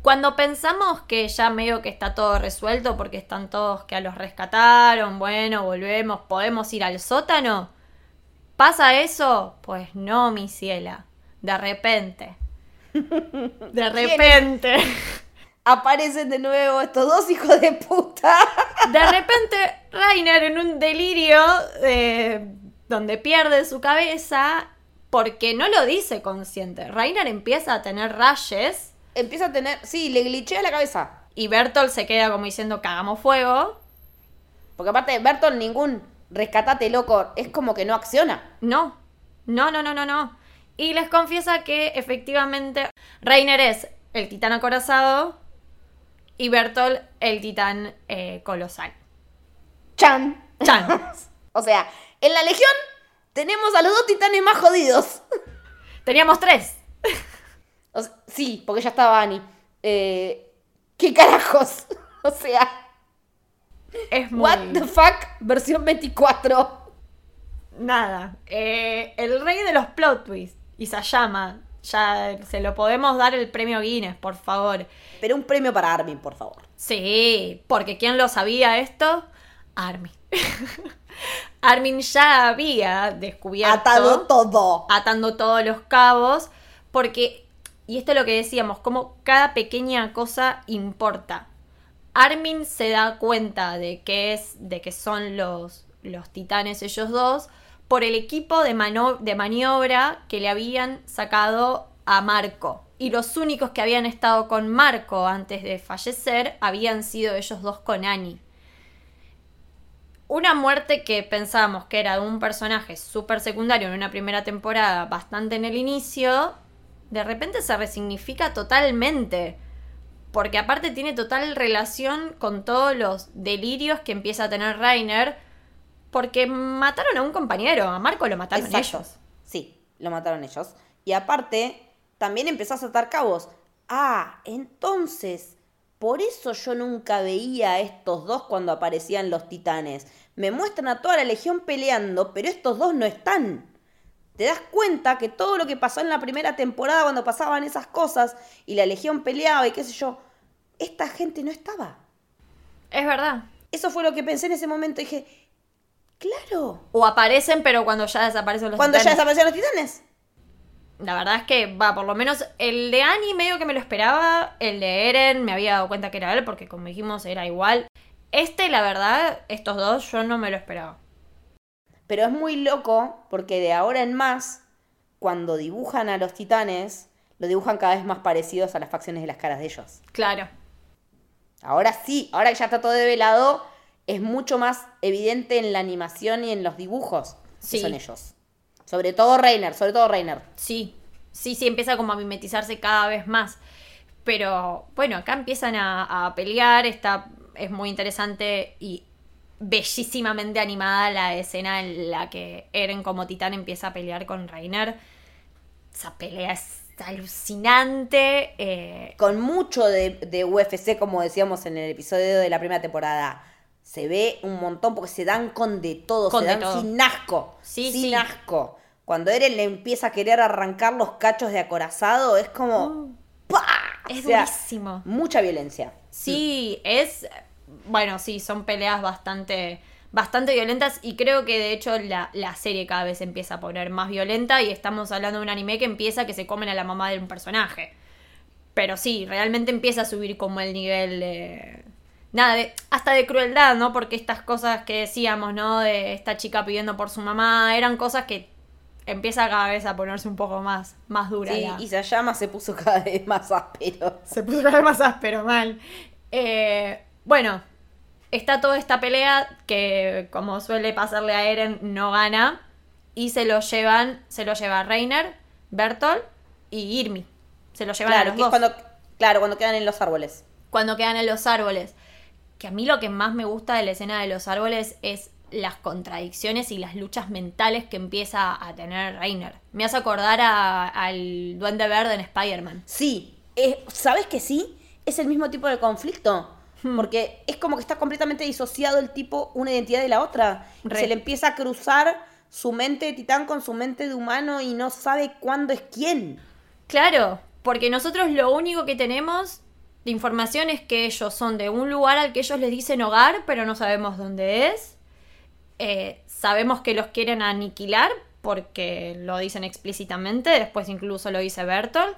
cuando pensamos que ya medio que está todo resuelto porque están todos que a los rescataron, bueno, volvemos, podemos ir al sótano. ¿Pasa eso? Pues no, mi ciela. De repente. De repente. Aparecen de nuevo estos dos hijos de puta. De repente, Rainer en un delirio eh, donde pierde su cabeza porque no lo dice consciente. Rainer empieza a tener rayes Empieza a tener. Sí, le glitchea la cabeza. y Bertolt se queda como diciendo cagamos fuego. Porque aparte, Bertolt, ningún rescatate loco. Es como que no acciona. No, no, no, no, no, no. Y les confiesa que efectivamente Rainer es el titán acorazado y Bertolt el titán eh, colosal. Chan. Chan. O sea, en la Legión tenemos a los dos titanes más jodidos. Teníamos tres. O sea, sí, porque ya estaba Annie. Eh, ¿Qué carajos? O sea, Es muy... what the fuck versión 24. Nada. Eh, el rey de los plot twists. Isayama. Ya se lo podemos dar el premio Guinness, por favor. Pero un premio para Armin, por favor. Sí, porque ¿quién lo sabía esto? Armin. Armin ya había descubierto. Atado todo. atando todos los cabos, porque, y esto es lo que decíamos, como cada pequeña cosa importa. Armin se da cuenta de que es, de que son los, los titanes ellos dos, por el equipo de, mano- de maniobra que le habían sacado a Marco. Y los únicos que habían estado con Marco antes de fallecer habían sido ellos dos con Annie. Una muerte que pensábamos que era de un personaje súper secundario en una primera temporada, bastante en el inicio, de repente se resignifica totalmente. Porque aparte tiene total relación con todos los delirios que empieza a tener Rainer. Porque mataron a un compañero, a Marco lo mataron Exacto. ellos. Sí, lo mataron ellos. Y aparte, también empezó a saltar cabos. Ah, entonces, por eso yo nunca veía a estos dos cuando aparecían los titanes. Me muestran a toda la legión peleando, pero estos dos no están. Te das cuenta que todo lo que pasó en la primera temporada cuando pasaban esas cosas y la legión peleaba y qué sé yo, esta gente no estaba. Es verdad. Eso fue lo que pensé en ese momento. Dije, claro. O aparecen, pero cuando ya desaparecen los Cuando ya titanes. desaparecieron los titanes. La verdad es que, va, por lo menos el de Annie medio que me lo esperaba. El de Eren me había dado cuenta que era él, porque como dijimos, era igual. Este, la verdad, estos dos yo no me lo esperaba. Pero es muy loco porque de ahora en más, cuando dibujan a los titanes, lo dibujan cada vez más parecidos a las facciones de las caras de ellos. Claro. Ahora sí, ahora que ya está todo develado, es mucho más evidente en la animación y en los dibujos Sí. que son ellos. Sobre todo Reiner, sobre todo Reiner. Sí, sí, sí, empieza como a mimetizarse cada vez más. Pero bueno, acá empiezan a, a pelear, está, es muy interesante y bellísimamente animada la escena en la que Eren como titán empieza a pelear con Reiner. Esa pelea es alucinante. eh, Con mucho de, de UFC, como decíamos en el episodio de la primera temporada. Se ve un montón porque se dan con de todo, Con se de dan todo. sin asco. Sí, sin sí. asco. Cuando Eren le empieza a querer arrancar los cachos de acorazado, es como. ¡pah! Uh. es O sea, durísimo. Mucha violencia. Sí, es. Bueno, sí, son peleas bastante. Bastante violentas y creo que de hecho la, la serie cada vez empieza a poner más violenta y estamos hablando de un anime que empieza que se comen a la mamá de un personaje. Pero sí, realmente empieza a subir como el nivel de... Nada, de, hasta de crueldad, ¿no? Porque estas cosas que decíamos, ¿no? De esta chica pidiendo por su mamá, eran cosas que empieza cada vez a ponerse un poco más, más dura. Sí, la- y Sayama se puso cada vez más áspero. se puso cada vez más áspero, mal. Eh, bueno, está toda esta pelea que, como suele pasarle a Eren, no gana. Y se lo llevan, se lo lleva Reiner, Bertolt y Irmi. Se lo llevan a Claro, los que dos. cuando, claro, cuando quedan en los árboles. cuando quedan en los árboles. Que a mí lo que más me gusta de la escena de los árboles es las contradicciones y las luchas mentales que empieza a tener Reiner. Me hace acordar a- al Duende Verde en Spider-Man. Sí, es- ¿sabes que sí? Es el mismo tipo de conflicto. Hmm. Porque es como que está completamente disociado el tipo una identidad de la otra. Re. Se le empieza a cruzar su mente de titán con su mente de humano y no sabe cuándo es quién. Claro, porque nosotros lo único que tenemos de información es que ellos son de un lugar al que ellos les dicen hogar, pero no sabemos dónde es. Eh, sabemos que los quieren aniquilar porque lo dicen explícitamente, después incluso lo dice Bertolt,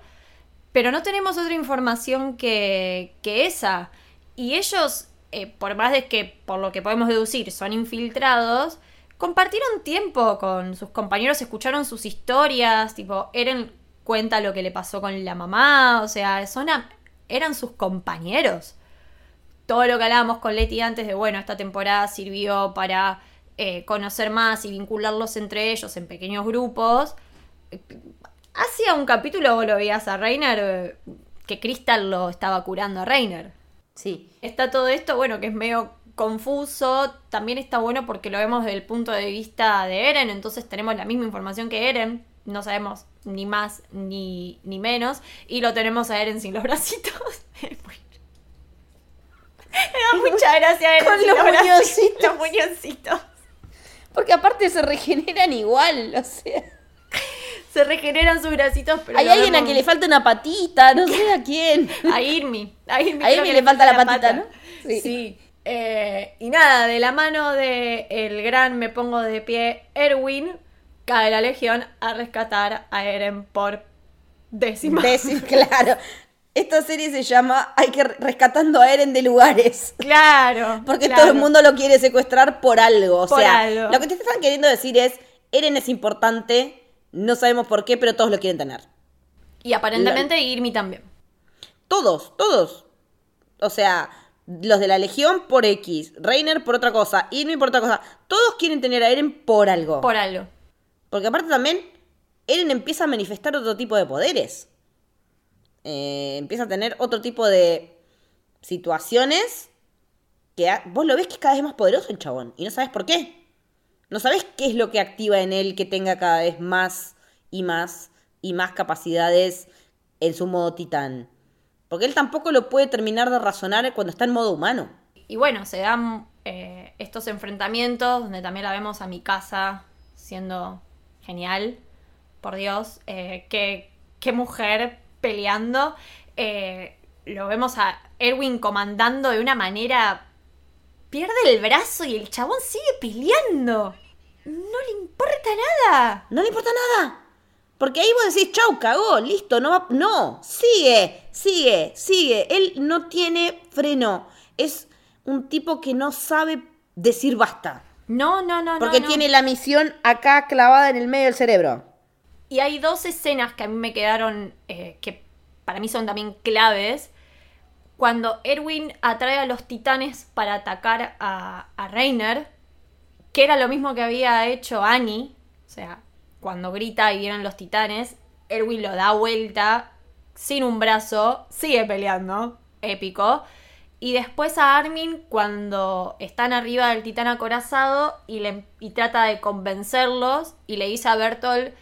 pero no tenemos otra información que, esa. Y ellos, eh, por más de que, por lo que podemos deducir, son infiltrados, compartieron tiempo con sus compañeros, escucharon sus historias, tipo, Eren cuenta lo que le pasó con la mamá, o sea, son a- eran sus compañeros. Todo lo que hablábamos con Leti antes de, bueno, esta temporada sirvió para eh, conocer más y vincularlos entre ellos en pequeños grupos. Eh, Hacía un capítulo vos lo veías a Reiner eh, que Crystal lo estaba curando a Reiner. Sí. Está todo esto, bueno, que es medio confuso. También está bueno porque lo vemos desde el punto de vista de Eren, entonces tenemos la misma información que Eren. No sabemos ni más ni, ni menos. Y lo tenemos a Eren sin los bracitos. Me da mucha gracia Eren Con sin los bracitos, muñoncitos. Los muñoncitos. Porque aparte se regeneran igual, o sea. Se regeneran sus bracitos, pero Hay alguien a quien le falta una patita, no sé a quién. A Irmi. A Irmi, A creo Irmi que le falta la patita, pata. ¿no? Sí. Sí. Eh, y nada, de la mano de el gran me pongo de pie Erwin, cae la legión a rescatar a Eren por décima. Decir, claro. Esta serie se llama Hay que rescatando a Eren de lugares. claro. Porque claro. todo el mundo lo quiere secuestrar por algo. O Por sea, algo. lo que te están queriendo decir es, Eren es importante, no sabemos por qué, pero todos lo quieren tener. Y aparentemente Irmi también. Todos, todos. O sea, los de la Legión por X, Reiner por otra cosa, Irmi por otra cosa. Todos quieren tener a Eren por algo. Por algo. Porque aparte también, Eren empieza a manifestar otro tipo de poderes. Eh, empieza a tener otro tipo de situaciones que vos lo ves que es cada vez más poderoso el chabón. Y no sabes por qué. No sabes qué es lo que activa en él que tenga cada vez más y más y más capacidades en su modo titán. Porque él tampoco lo puede terminar de razonar cuando está en modo humano. Y bueno, se dan eh, estos enfrentamientos donde también la vemos a mi casa siendo genial. Por Dios, eh, qué, qué mujer peleando. Eh, lo vemos a Erwin comandando de una manera. Pierde el brazo y el chabón sigue peleando. No le importa nada. No le importa nada. Porque ahí vos decís, chau, cagó, listo, no va. No, sigue, sigue, sigue. Él no tiene freno. Es un tipo que no sabe decir basta. No, no, no, no, Porque no. tiene la misión acá clavada en el medio del cerebro. Y hay dos escenas que a mí me quedaron, eh, que para mí son también claves. Cuando Erwin atrae a los titanes para atacar a, a Reiner, que era lo mismo que había hecho Annie. O sea, cuando grita y vienen los titanes, Erwin lo da vuelta sin un brazo, sigue peleando, épico. Y después a Armin cuando están arriba del titán acorazado y, le, y trata de convencerlos y le dice a Bertolt,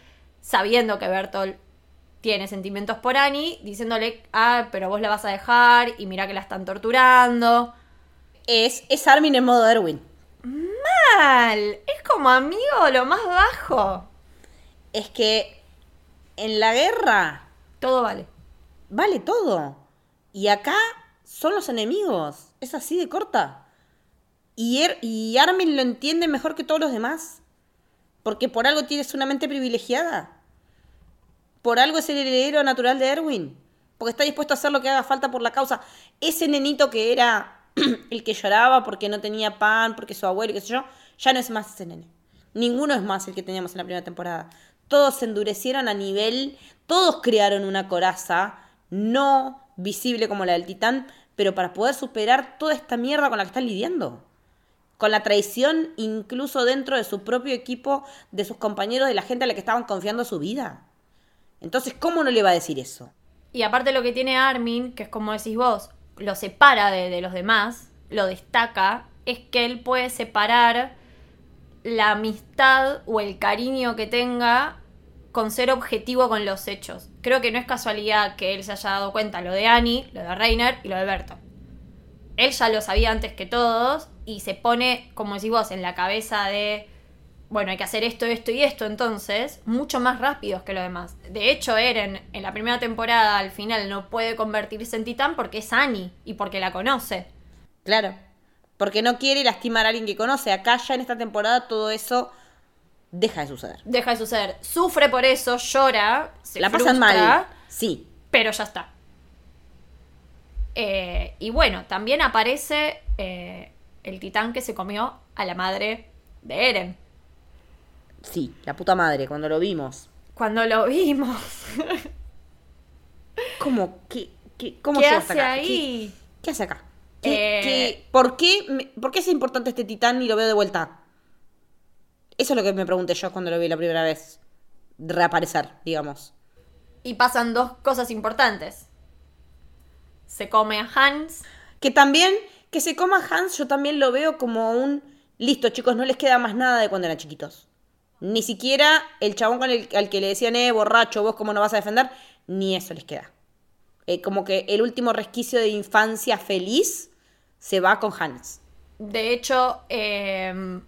sabiendo que Bertolt tiene sentimientos por Annie, diciéndole, ah, pero vos la vas a dejar y mira que la están torturando. Es, es Armin en modo Erwin. Mal, es como amigo lo más bajo. Es que en la guerra Todo vale. vale todo. Y acá son los enemigos. Es así de corta. Y, Er- y Armin lo entiende mejor que todos los demás. Porque por algo tienes una mente privilegiada. Por algo es el heredero natural de Erwin. Porque está dispuesto a hacer lo que haga falta por la causa. Ese nenito que era el que lloraba porque no tenía pan, porque su abuelo, qué sé yo, ya no es más ese nene. Ninguno es más el que teníamos en la primera temporada. Todos se endurecieron a nivel, todos crearon una coraza, no visible como la del titán, pero para poder superar toda esta mierda con la que están lidiando. Con la traición incluso dentro de su propio equipo, de sus compañeros, de la gente a la que estaban confiando su vida. Entonces, ¿cómo no le va a decir eso? Y aparte lo que tiene Armin, que es como decís vos, lo separa de, los demás, lo destaca, es que él puede separar la amistad o el cariño que tenga con ser objetivo con los hechos. Creo que no es casualidad que él se haya dado cuenta lo de Annie, lo de Reiner y lo de Berto. Él ya lo sabía antes que todos y se pone, como decís vos, en la cabeza de, bueno, hay que hacer esto, esto y esto, entonces, mucho más rápidos que los demás. De hecho, Eren en la primera temporada al final no puede convertirse en titán porque es Annie y porque la conoce. Claro. Porque no quiere lastimar a alguien que conoce. Acá ya en esta temporada todo eso deja de suceder. Deja de suceder. Sufre por eso, llora, se la pasan frustra, mal. Sí. pero ya está. Eh, y bueno, también aparece eh, el titán que se comió a la madre de Eren. Sí, la puta madre, cuando lo vimos. Cuando lo vimos. ¿Cómo? ¿Qué, qué, cómo ¿Qué hace acá? ahí? ¿Qué, qué hace acá? ¿Qué, Eh, qué- por, qué, me- ¿Por qué es importante este titán y lo veo de vuelta? Eso es lo que me pregunté yo cuando lo vi la primera vez. Reaparecer, digamos. Y pasan dos cosas importantes. Se come a Hans. Que también, que se coma Hans, yo también lo veo como un. Listo, chicos, no les queda más nada de cuando eran chiquitos. Ni siquiera el chabón con el, al que le decían, eh, borracho, vos cómo no vas a defender, ni eso les queda. Eh, como que el último resquicio de infancia feliz se va con Hans. De hecho, eh,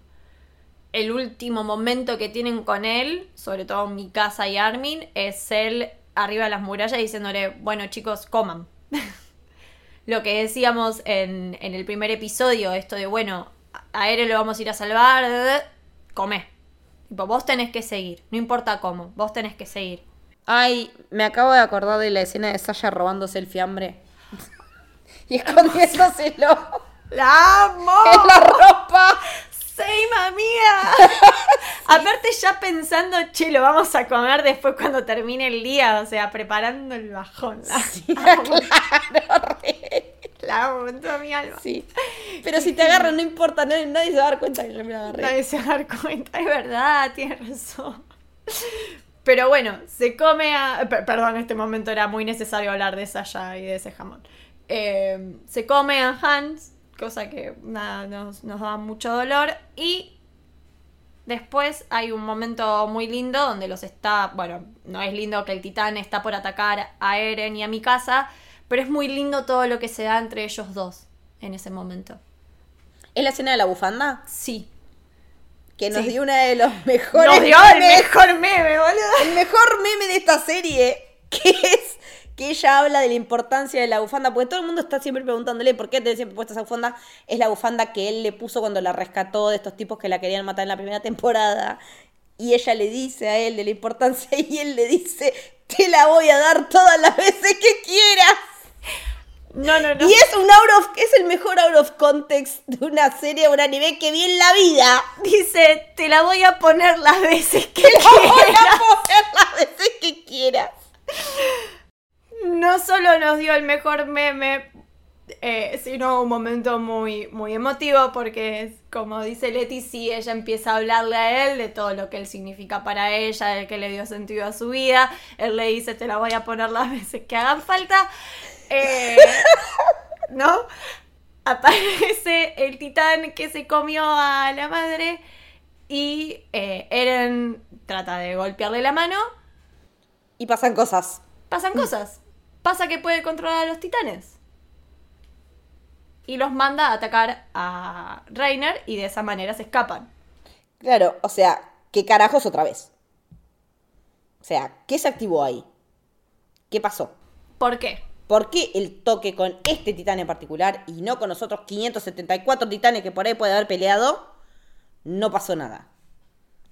el último momento que tienen con él, sobre todo Mikasa y Armin, es él arriba de las murallas diciéndole, bueno chicos, coman. lo que decíamos en, en el primer episodio, esto de, bueno, a Eren lo vamos a ir a salvar, come. Tipo, vos tenés que seguir, no importa cómo, vos tenés que seguir. Ay, me acabo de acordar de la escena de Sasha robándose el fiambre. y escondiéndoselo ¡La amo! en la ropa. ¡Same, amiga! Aparte ya pensando, che, lo vamos a comer después cuando termine el día, o sea, preparando el bajón. La, claro, re. La amo con toda mi alma. Sí. Pero si te agarran, no importa, nadie se va a dar cuenta que yo me la agarré. Nadie se va a dar cuenta, es verdad, tienes razón. Pero bueno, se come a... per- Perdón, en este momento era muy necesario hablar de Sasha y de ese jamón. Eh, se come a Hans, cosa que nada, nos, nos da mucho dolor. Y después hay un momento muy lindo donde los está... Bueno, no es lindo que el titán está por atacar a Eren y a Mikasa, pero es muy lindo todo lo que se da entre ellos dos en ese momento. ¿Es la escena de la bufanda? Sí. Que nos Sí. dio una de los mejores Nos dio el memes, mejor meme, boludo. el mejor meme de esta serie, que es que ella habla de la importancia de la bufanda, porque todo el mundo está siempre preguntándole por qué te siempre puesta esa bufanda. Es la bufanda que él le puso cuando la rescató de estos tipos que la querían matar en la primera temporada. Y ella le dice a él de la importancia y él le dice, te la voy a dar todas las veces que quieras. No, no, no. Y es un out of, es el mejor out of context de una serie o un anime que vi en la vida. Dice, te la voy a poner las veces que Te la voy quieras. a poner las veces que quieras. No solo nos dio el mejor meme, eh, sino un momento muy, muy emotivo porque como dice Leti, sí, ella empieza a hablarle a él de todo lo que él significa para ella, de que le dio sentido a su vida, él le dice te la voy a poner las veces que hagan falta, eh, ¿no? Aparece el titán que se comió a la madre y eh, Eren trata de golpearle la mano, Y pasan cosas. pasan cosas, pasa que puede controlar a los titanes y los manda a atacar a Reiner y de esa manera se escapan. Claro, o sea, ¿qué carajos otra vez? O sea, ¿qué se activó ahí? ¿Qué pasó? ¿Por qué? ¿Por qué el toque con este titán en particular y no con los otros 574 titanes que por ahí puede haber peleado? No pasó nada.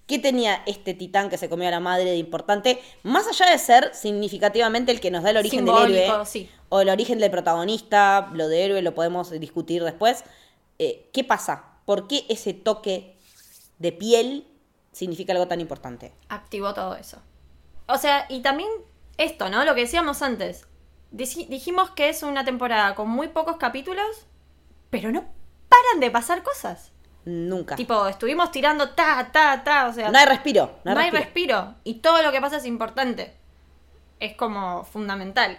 ¿Qué tenía este titán que se comió a la madre de importante? Más allá de ser significativamente el que nos da el origen del héroe. sí. O el origen del protagonista, lo de héroe lo podemos discutir después. Eh, ¿Qué pasa? ¿Por qué ese toque de piel significa algo tan importante? Activó todo eso. O sea, y también esto, ¿no? Lo que decíamos antes. Dij- dijimos que es una temporada con muy pocos capítulos, pero no paran de pasar cosas. Nunca. Tipo, estuvimos tirando ta, ta, ta, o sea... no hay respiro. No no hay hay respiro. respiro. Y todo lo que pasa es importante. Es como fundamental.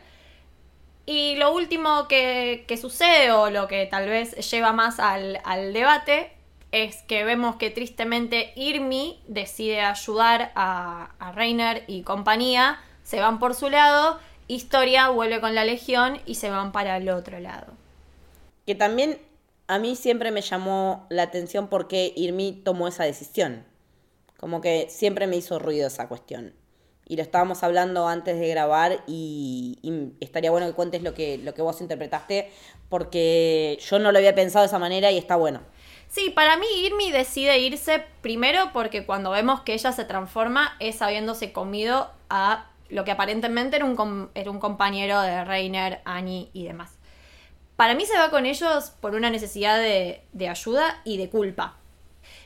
Y lo último que, que sucede, o lo que tal vez lleva más al, al debate, es que vemos que tristemente Irmi decide ayudar a, a Reiner y compañía, se van por su lado, Historia vuelve con la Legión y se van para el otro lado. Que también a mí siempre me llamó la atención por qué Irmi tomó esa decisión. Como que siempre me hizo ruido esa cuestión. Y lo estábamos hablando antes de grabar y, y estaría bueno que cuentes lo que, lo que vos interpretaste porque yo no lo había pensado de esa manera y está bueno. Sí, para mí Irmi decide irse primero porque cuando vemos que ella se transforma es habiéndose comido a lo que aparentemente era un, era un compañero de Reiner, Annie y demás. Para mí se va con ellos por una necesidad de, de ayuda y de culpa.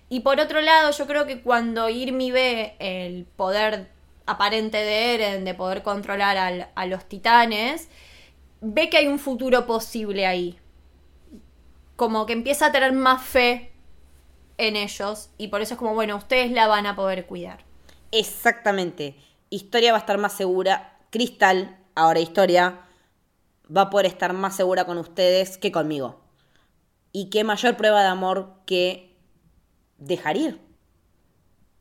Y por otro lado, yo creo que cuando Irmi ve el poder aparente de Eren de poder controlar al- a los titanes, ve que hay un futuro posible ahí como que empieza a tener más fe en ellos y por eso es como, bueno, ustedes la van a poder cuidar. Exactamente. Historia va a estar más segura. Cristal, ahora Historia, va a poder estar más segura con ustedes que conmigo. Y qué mayor prueba de amor que dejar ir.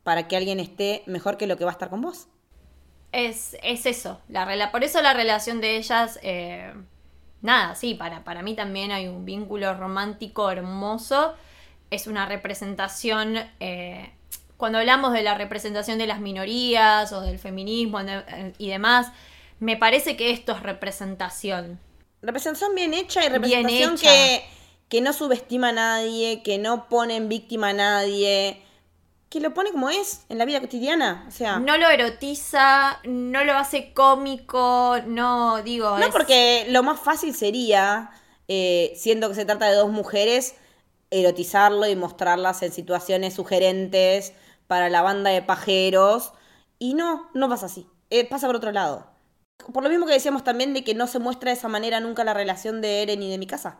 Para que alguien esté mejor que lo que va a estar con vos. Es, es eso, la rela por eso la relación de ellas, eh, nada, sí, para, para mí también hay un vínculo romántico hermoso, es una representación, eh, cuando hablamos de la representación de las minorías o del feminismo y demás, me parece que esto es representación. Representación bien hecha y representación hecha. que, que no subestima a nadie, que no pone en víctima a nadie, que lo pone como es en la vida cotidiana. O sea, No lo erotiza, no lo hace cómico, no digo. No, es- porque lo más fácil sería, eh, siendo que se trata de dos mujeres, erotizarlo y mostrarlas en situaciones sugerentes para la banda de pajeros. Y no, no pasa así. Eh, pasa por otro lado. Por lo mismo que decíamos también de que no se muestra de esa manera nunca la relación de Eren y de mi casa.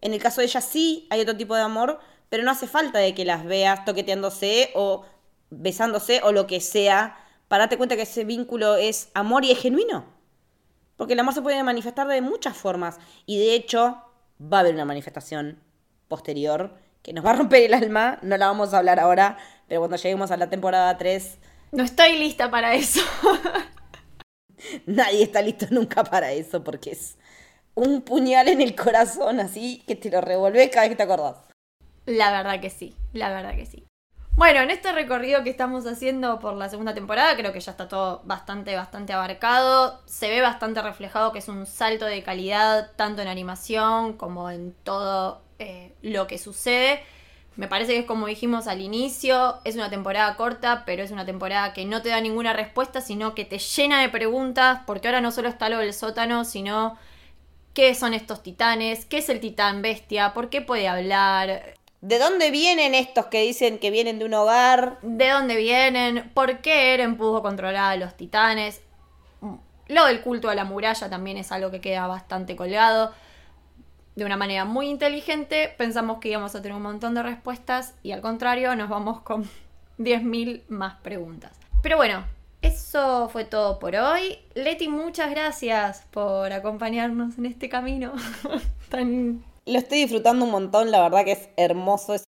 En el caso de ella sí hay otro tipo de amor, pero no hace falta de que las veas toqueteándose o besándose o lo que sea para darte cuenta que ese vínculo es amor y es genuino. Porque el amor se puede manifestar de muchas formas. Y de hecho, va a haber una manifestación posterior que nos va a romper el alma. No la vamos a hablar ahora, pero cuando lleguemos a la temporada 3, No estoy lista para eso. nadie está listo nunca para eso, porque es un puñal en el corazón así que te lo revolvés cada vez que te acordás. La verdad que sí, la verdad que sí. Bueno, en este recorrido que estamos haciendo por la segunda temporada, creo que ya está todo bastante, bastante abarcado. Se ve bastante reflejado que es un salto de calidad, tanto en animación como en todo eh, lo que sucede. Me parece que es como dijimos al inicio, es una temporada corta, pero es una temporada que no te da ninguna respuesta, sino que te llena de preguntas, porque ahora no solo está lo del sótano, sino qué son estos titanes, qué es el titán bestia, por qué puede hablar, ¿De dónde vienen estos que dicen que vienen de un hogar? de dónde vienen, por qué Eren pudo controlar a los titanes. Lo del culto a la muralla también es algo que queda bastante colgado. De una manera muy inteligente. Pensamos que íbamos a tener un montón de respuestas y al contrario nos vamos con 10.000 más preguntas. Pero bueno, eso fue todo por hoy. Leti, muchas gracias por acompañarnos en este camino tan... Lo estoy disfrutando un montón, la verdad que es hermoso. Es,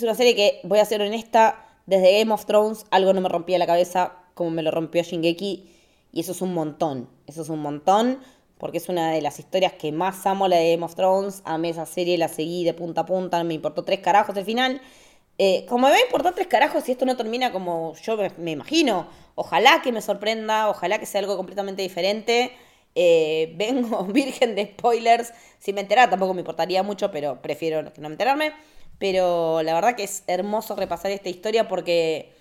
una serie que, voy a ser honesta, desde Game of Thrones algo no me rompía la cabeza como me lo rompió Shingeki. Y eso es un montón, eso es un montón, porque es una de las historias que más amo, la de Game of Thrones. Amé esa serie, la seguí de punta a punta, me importó tres carajos el final. Eh, como me va a importar tres carajos si esto no termina como yo me, imagino. Ojalá que me sorprenda, ojalá que sea algo completamente diferente. Eh, vengo virgen de spoilers. Si me enterara tampoco me importaría mucho, pero prefiero no enterarme. Pero la verdad que es hermoso repasar esta historia porque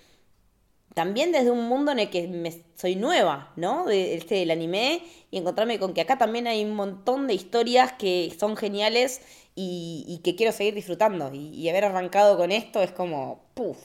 también desde un mundo en el que me, soy nueva, ¿no? De, este, del anime y encontrarme con que acá también hay un montón de historias que son geniales y, que quiero seguir disfrutando. Y, haber arrancado con esto es como, puff,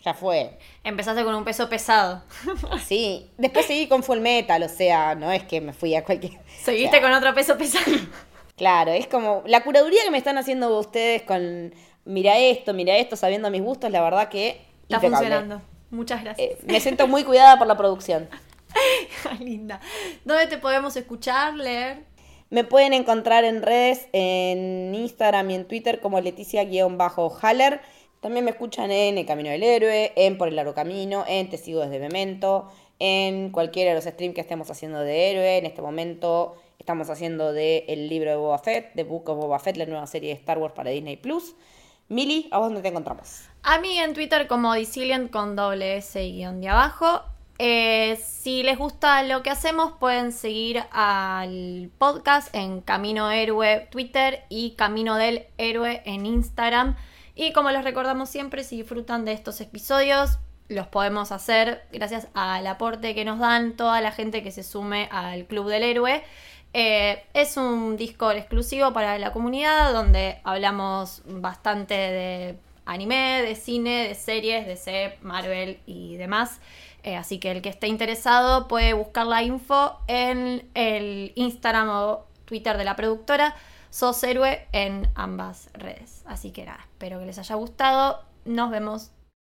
ya fue. Empezaste con un peso pesado. Sí, después seguí con Full Metal, o sea, no es que me fui a cualquier... Seguiste con otro peso pesado. Claro, es como la curaduría que me están haciendo ustedes con mira esto, mira esto, sabiendo mis gustos, la verdad que... Está funcionando. Muchas gracias. Eh, me siento muy cuidada por la producción. linda. ¿Dónde te podemos escuchar, leer? Me pueden encontrar en redes, en Instagram y en Twitter como Leticia-Haller. También me escuchan en El Camino del Héroe, en Por el Largo Camino, en Te Sigo desde Memento, en cualquiera de los streams que estemos haciendo de Héroe. En este momento estamos haciendo de El libro de Boba Fett, de Book of Boba Fett, la nueva serie de Star Wars para Disney Plus. Mili, ¿a vos dónde te encontramos? A mí en Twitter como Disilient con doble S y guion de abajo. Eh, si les gusta lo que hacemos, pueden seguir al podcast en Camino Héroe Twitter y Camino del Héroe en Instagram. Y como les recordamos siempre, si disfrutan de estos episodios, los podemos hacer gracias al aporte que nos dan toda la gente que se sume al Club del Héroe. Eh, es un Discord exclusivo para la comunidad donde hablamos bastante de anime, de cine, de series, de C, Marvel y demás. Eh, así que el que esté interesado puede buscar la info en el Instagram o Twitter de la productora. Sos héroe en ambas redes. Así que nada, espero que les haya gustado. Nos vemos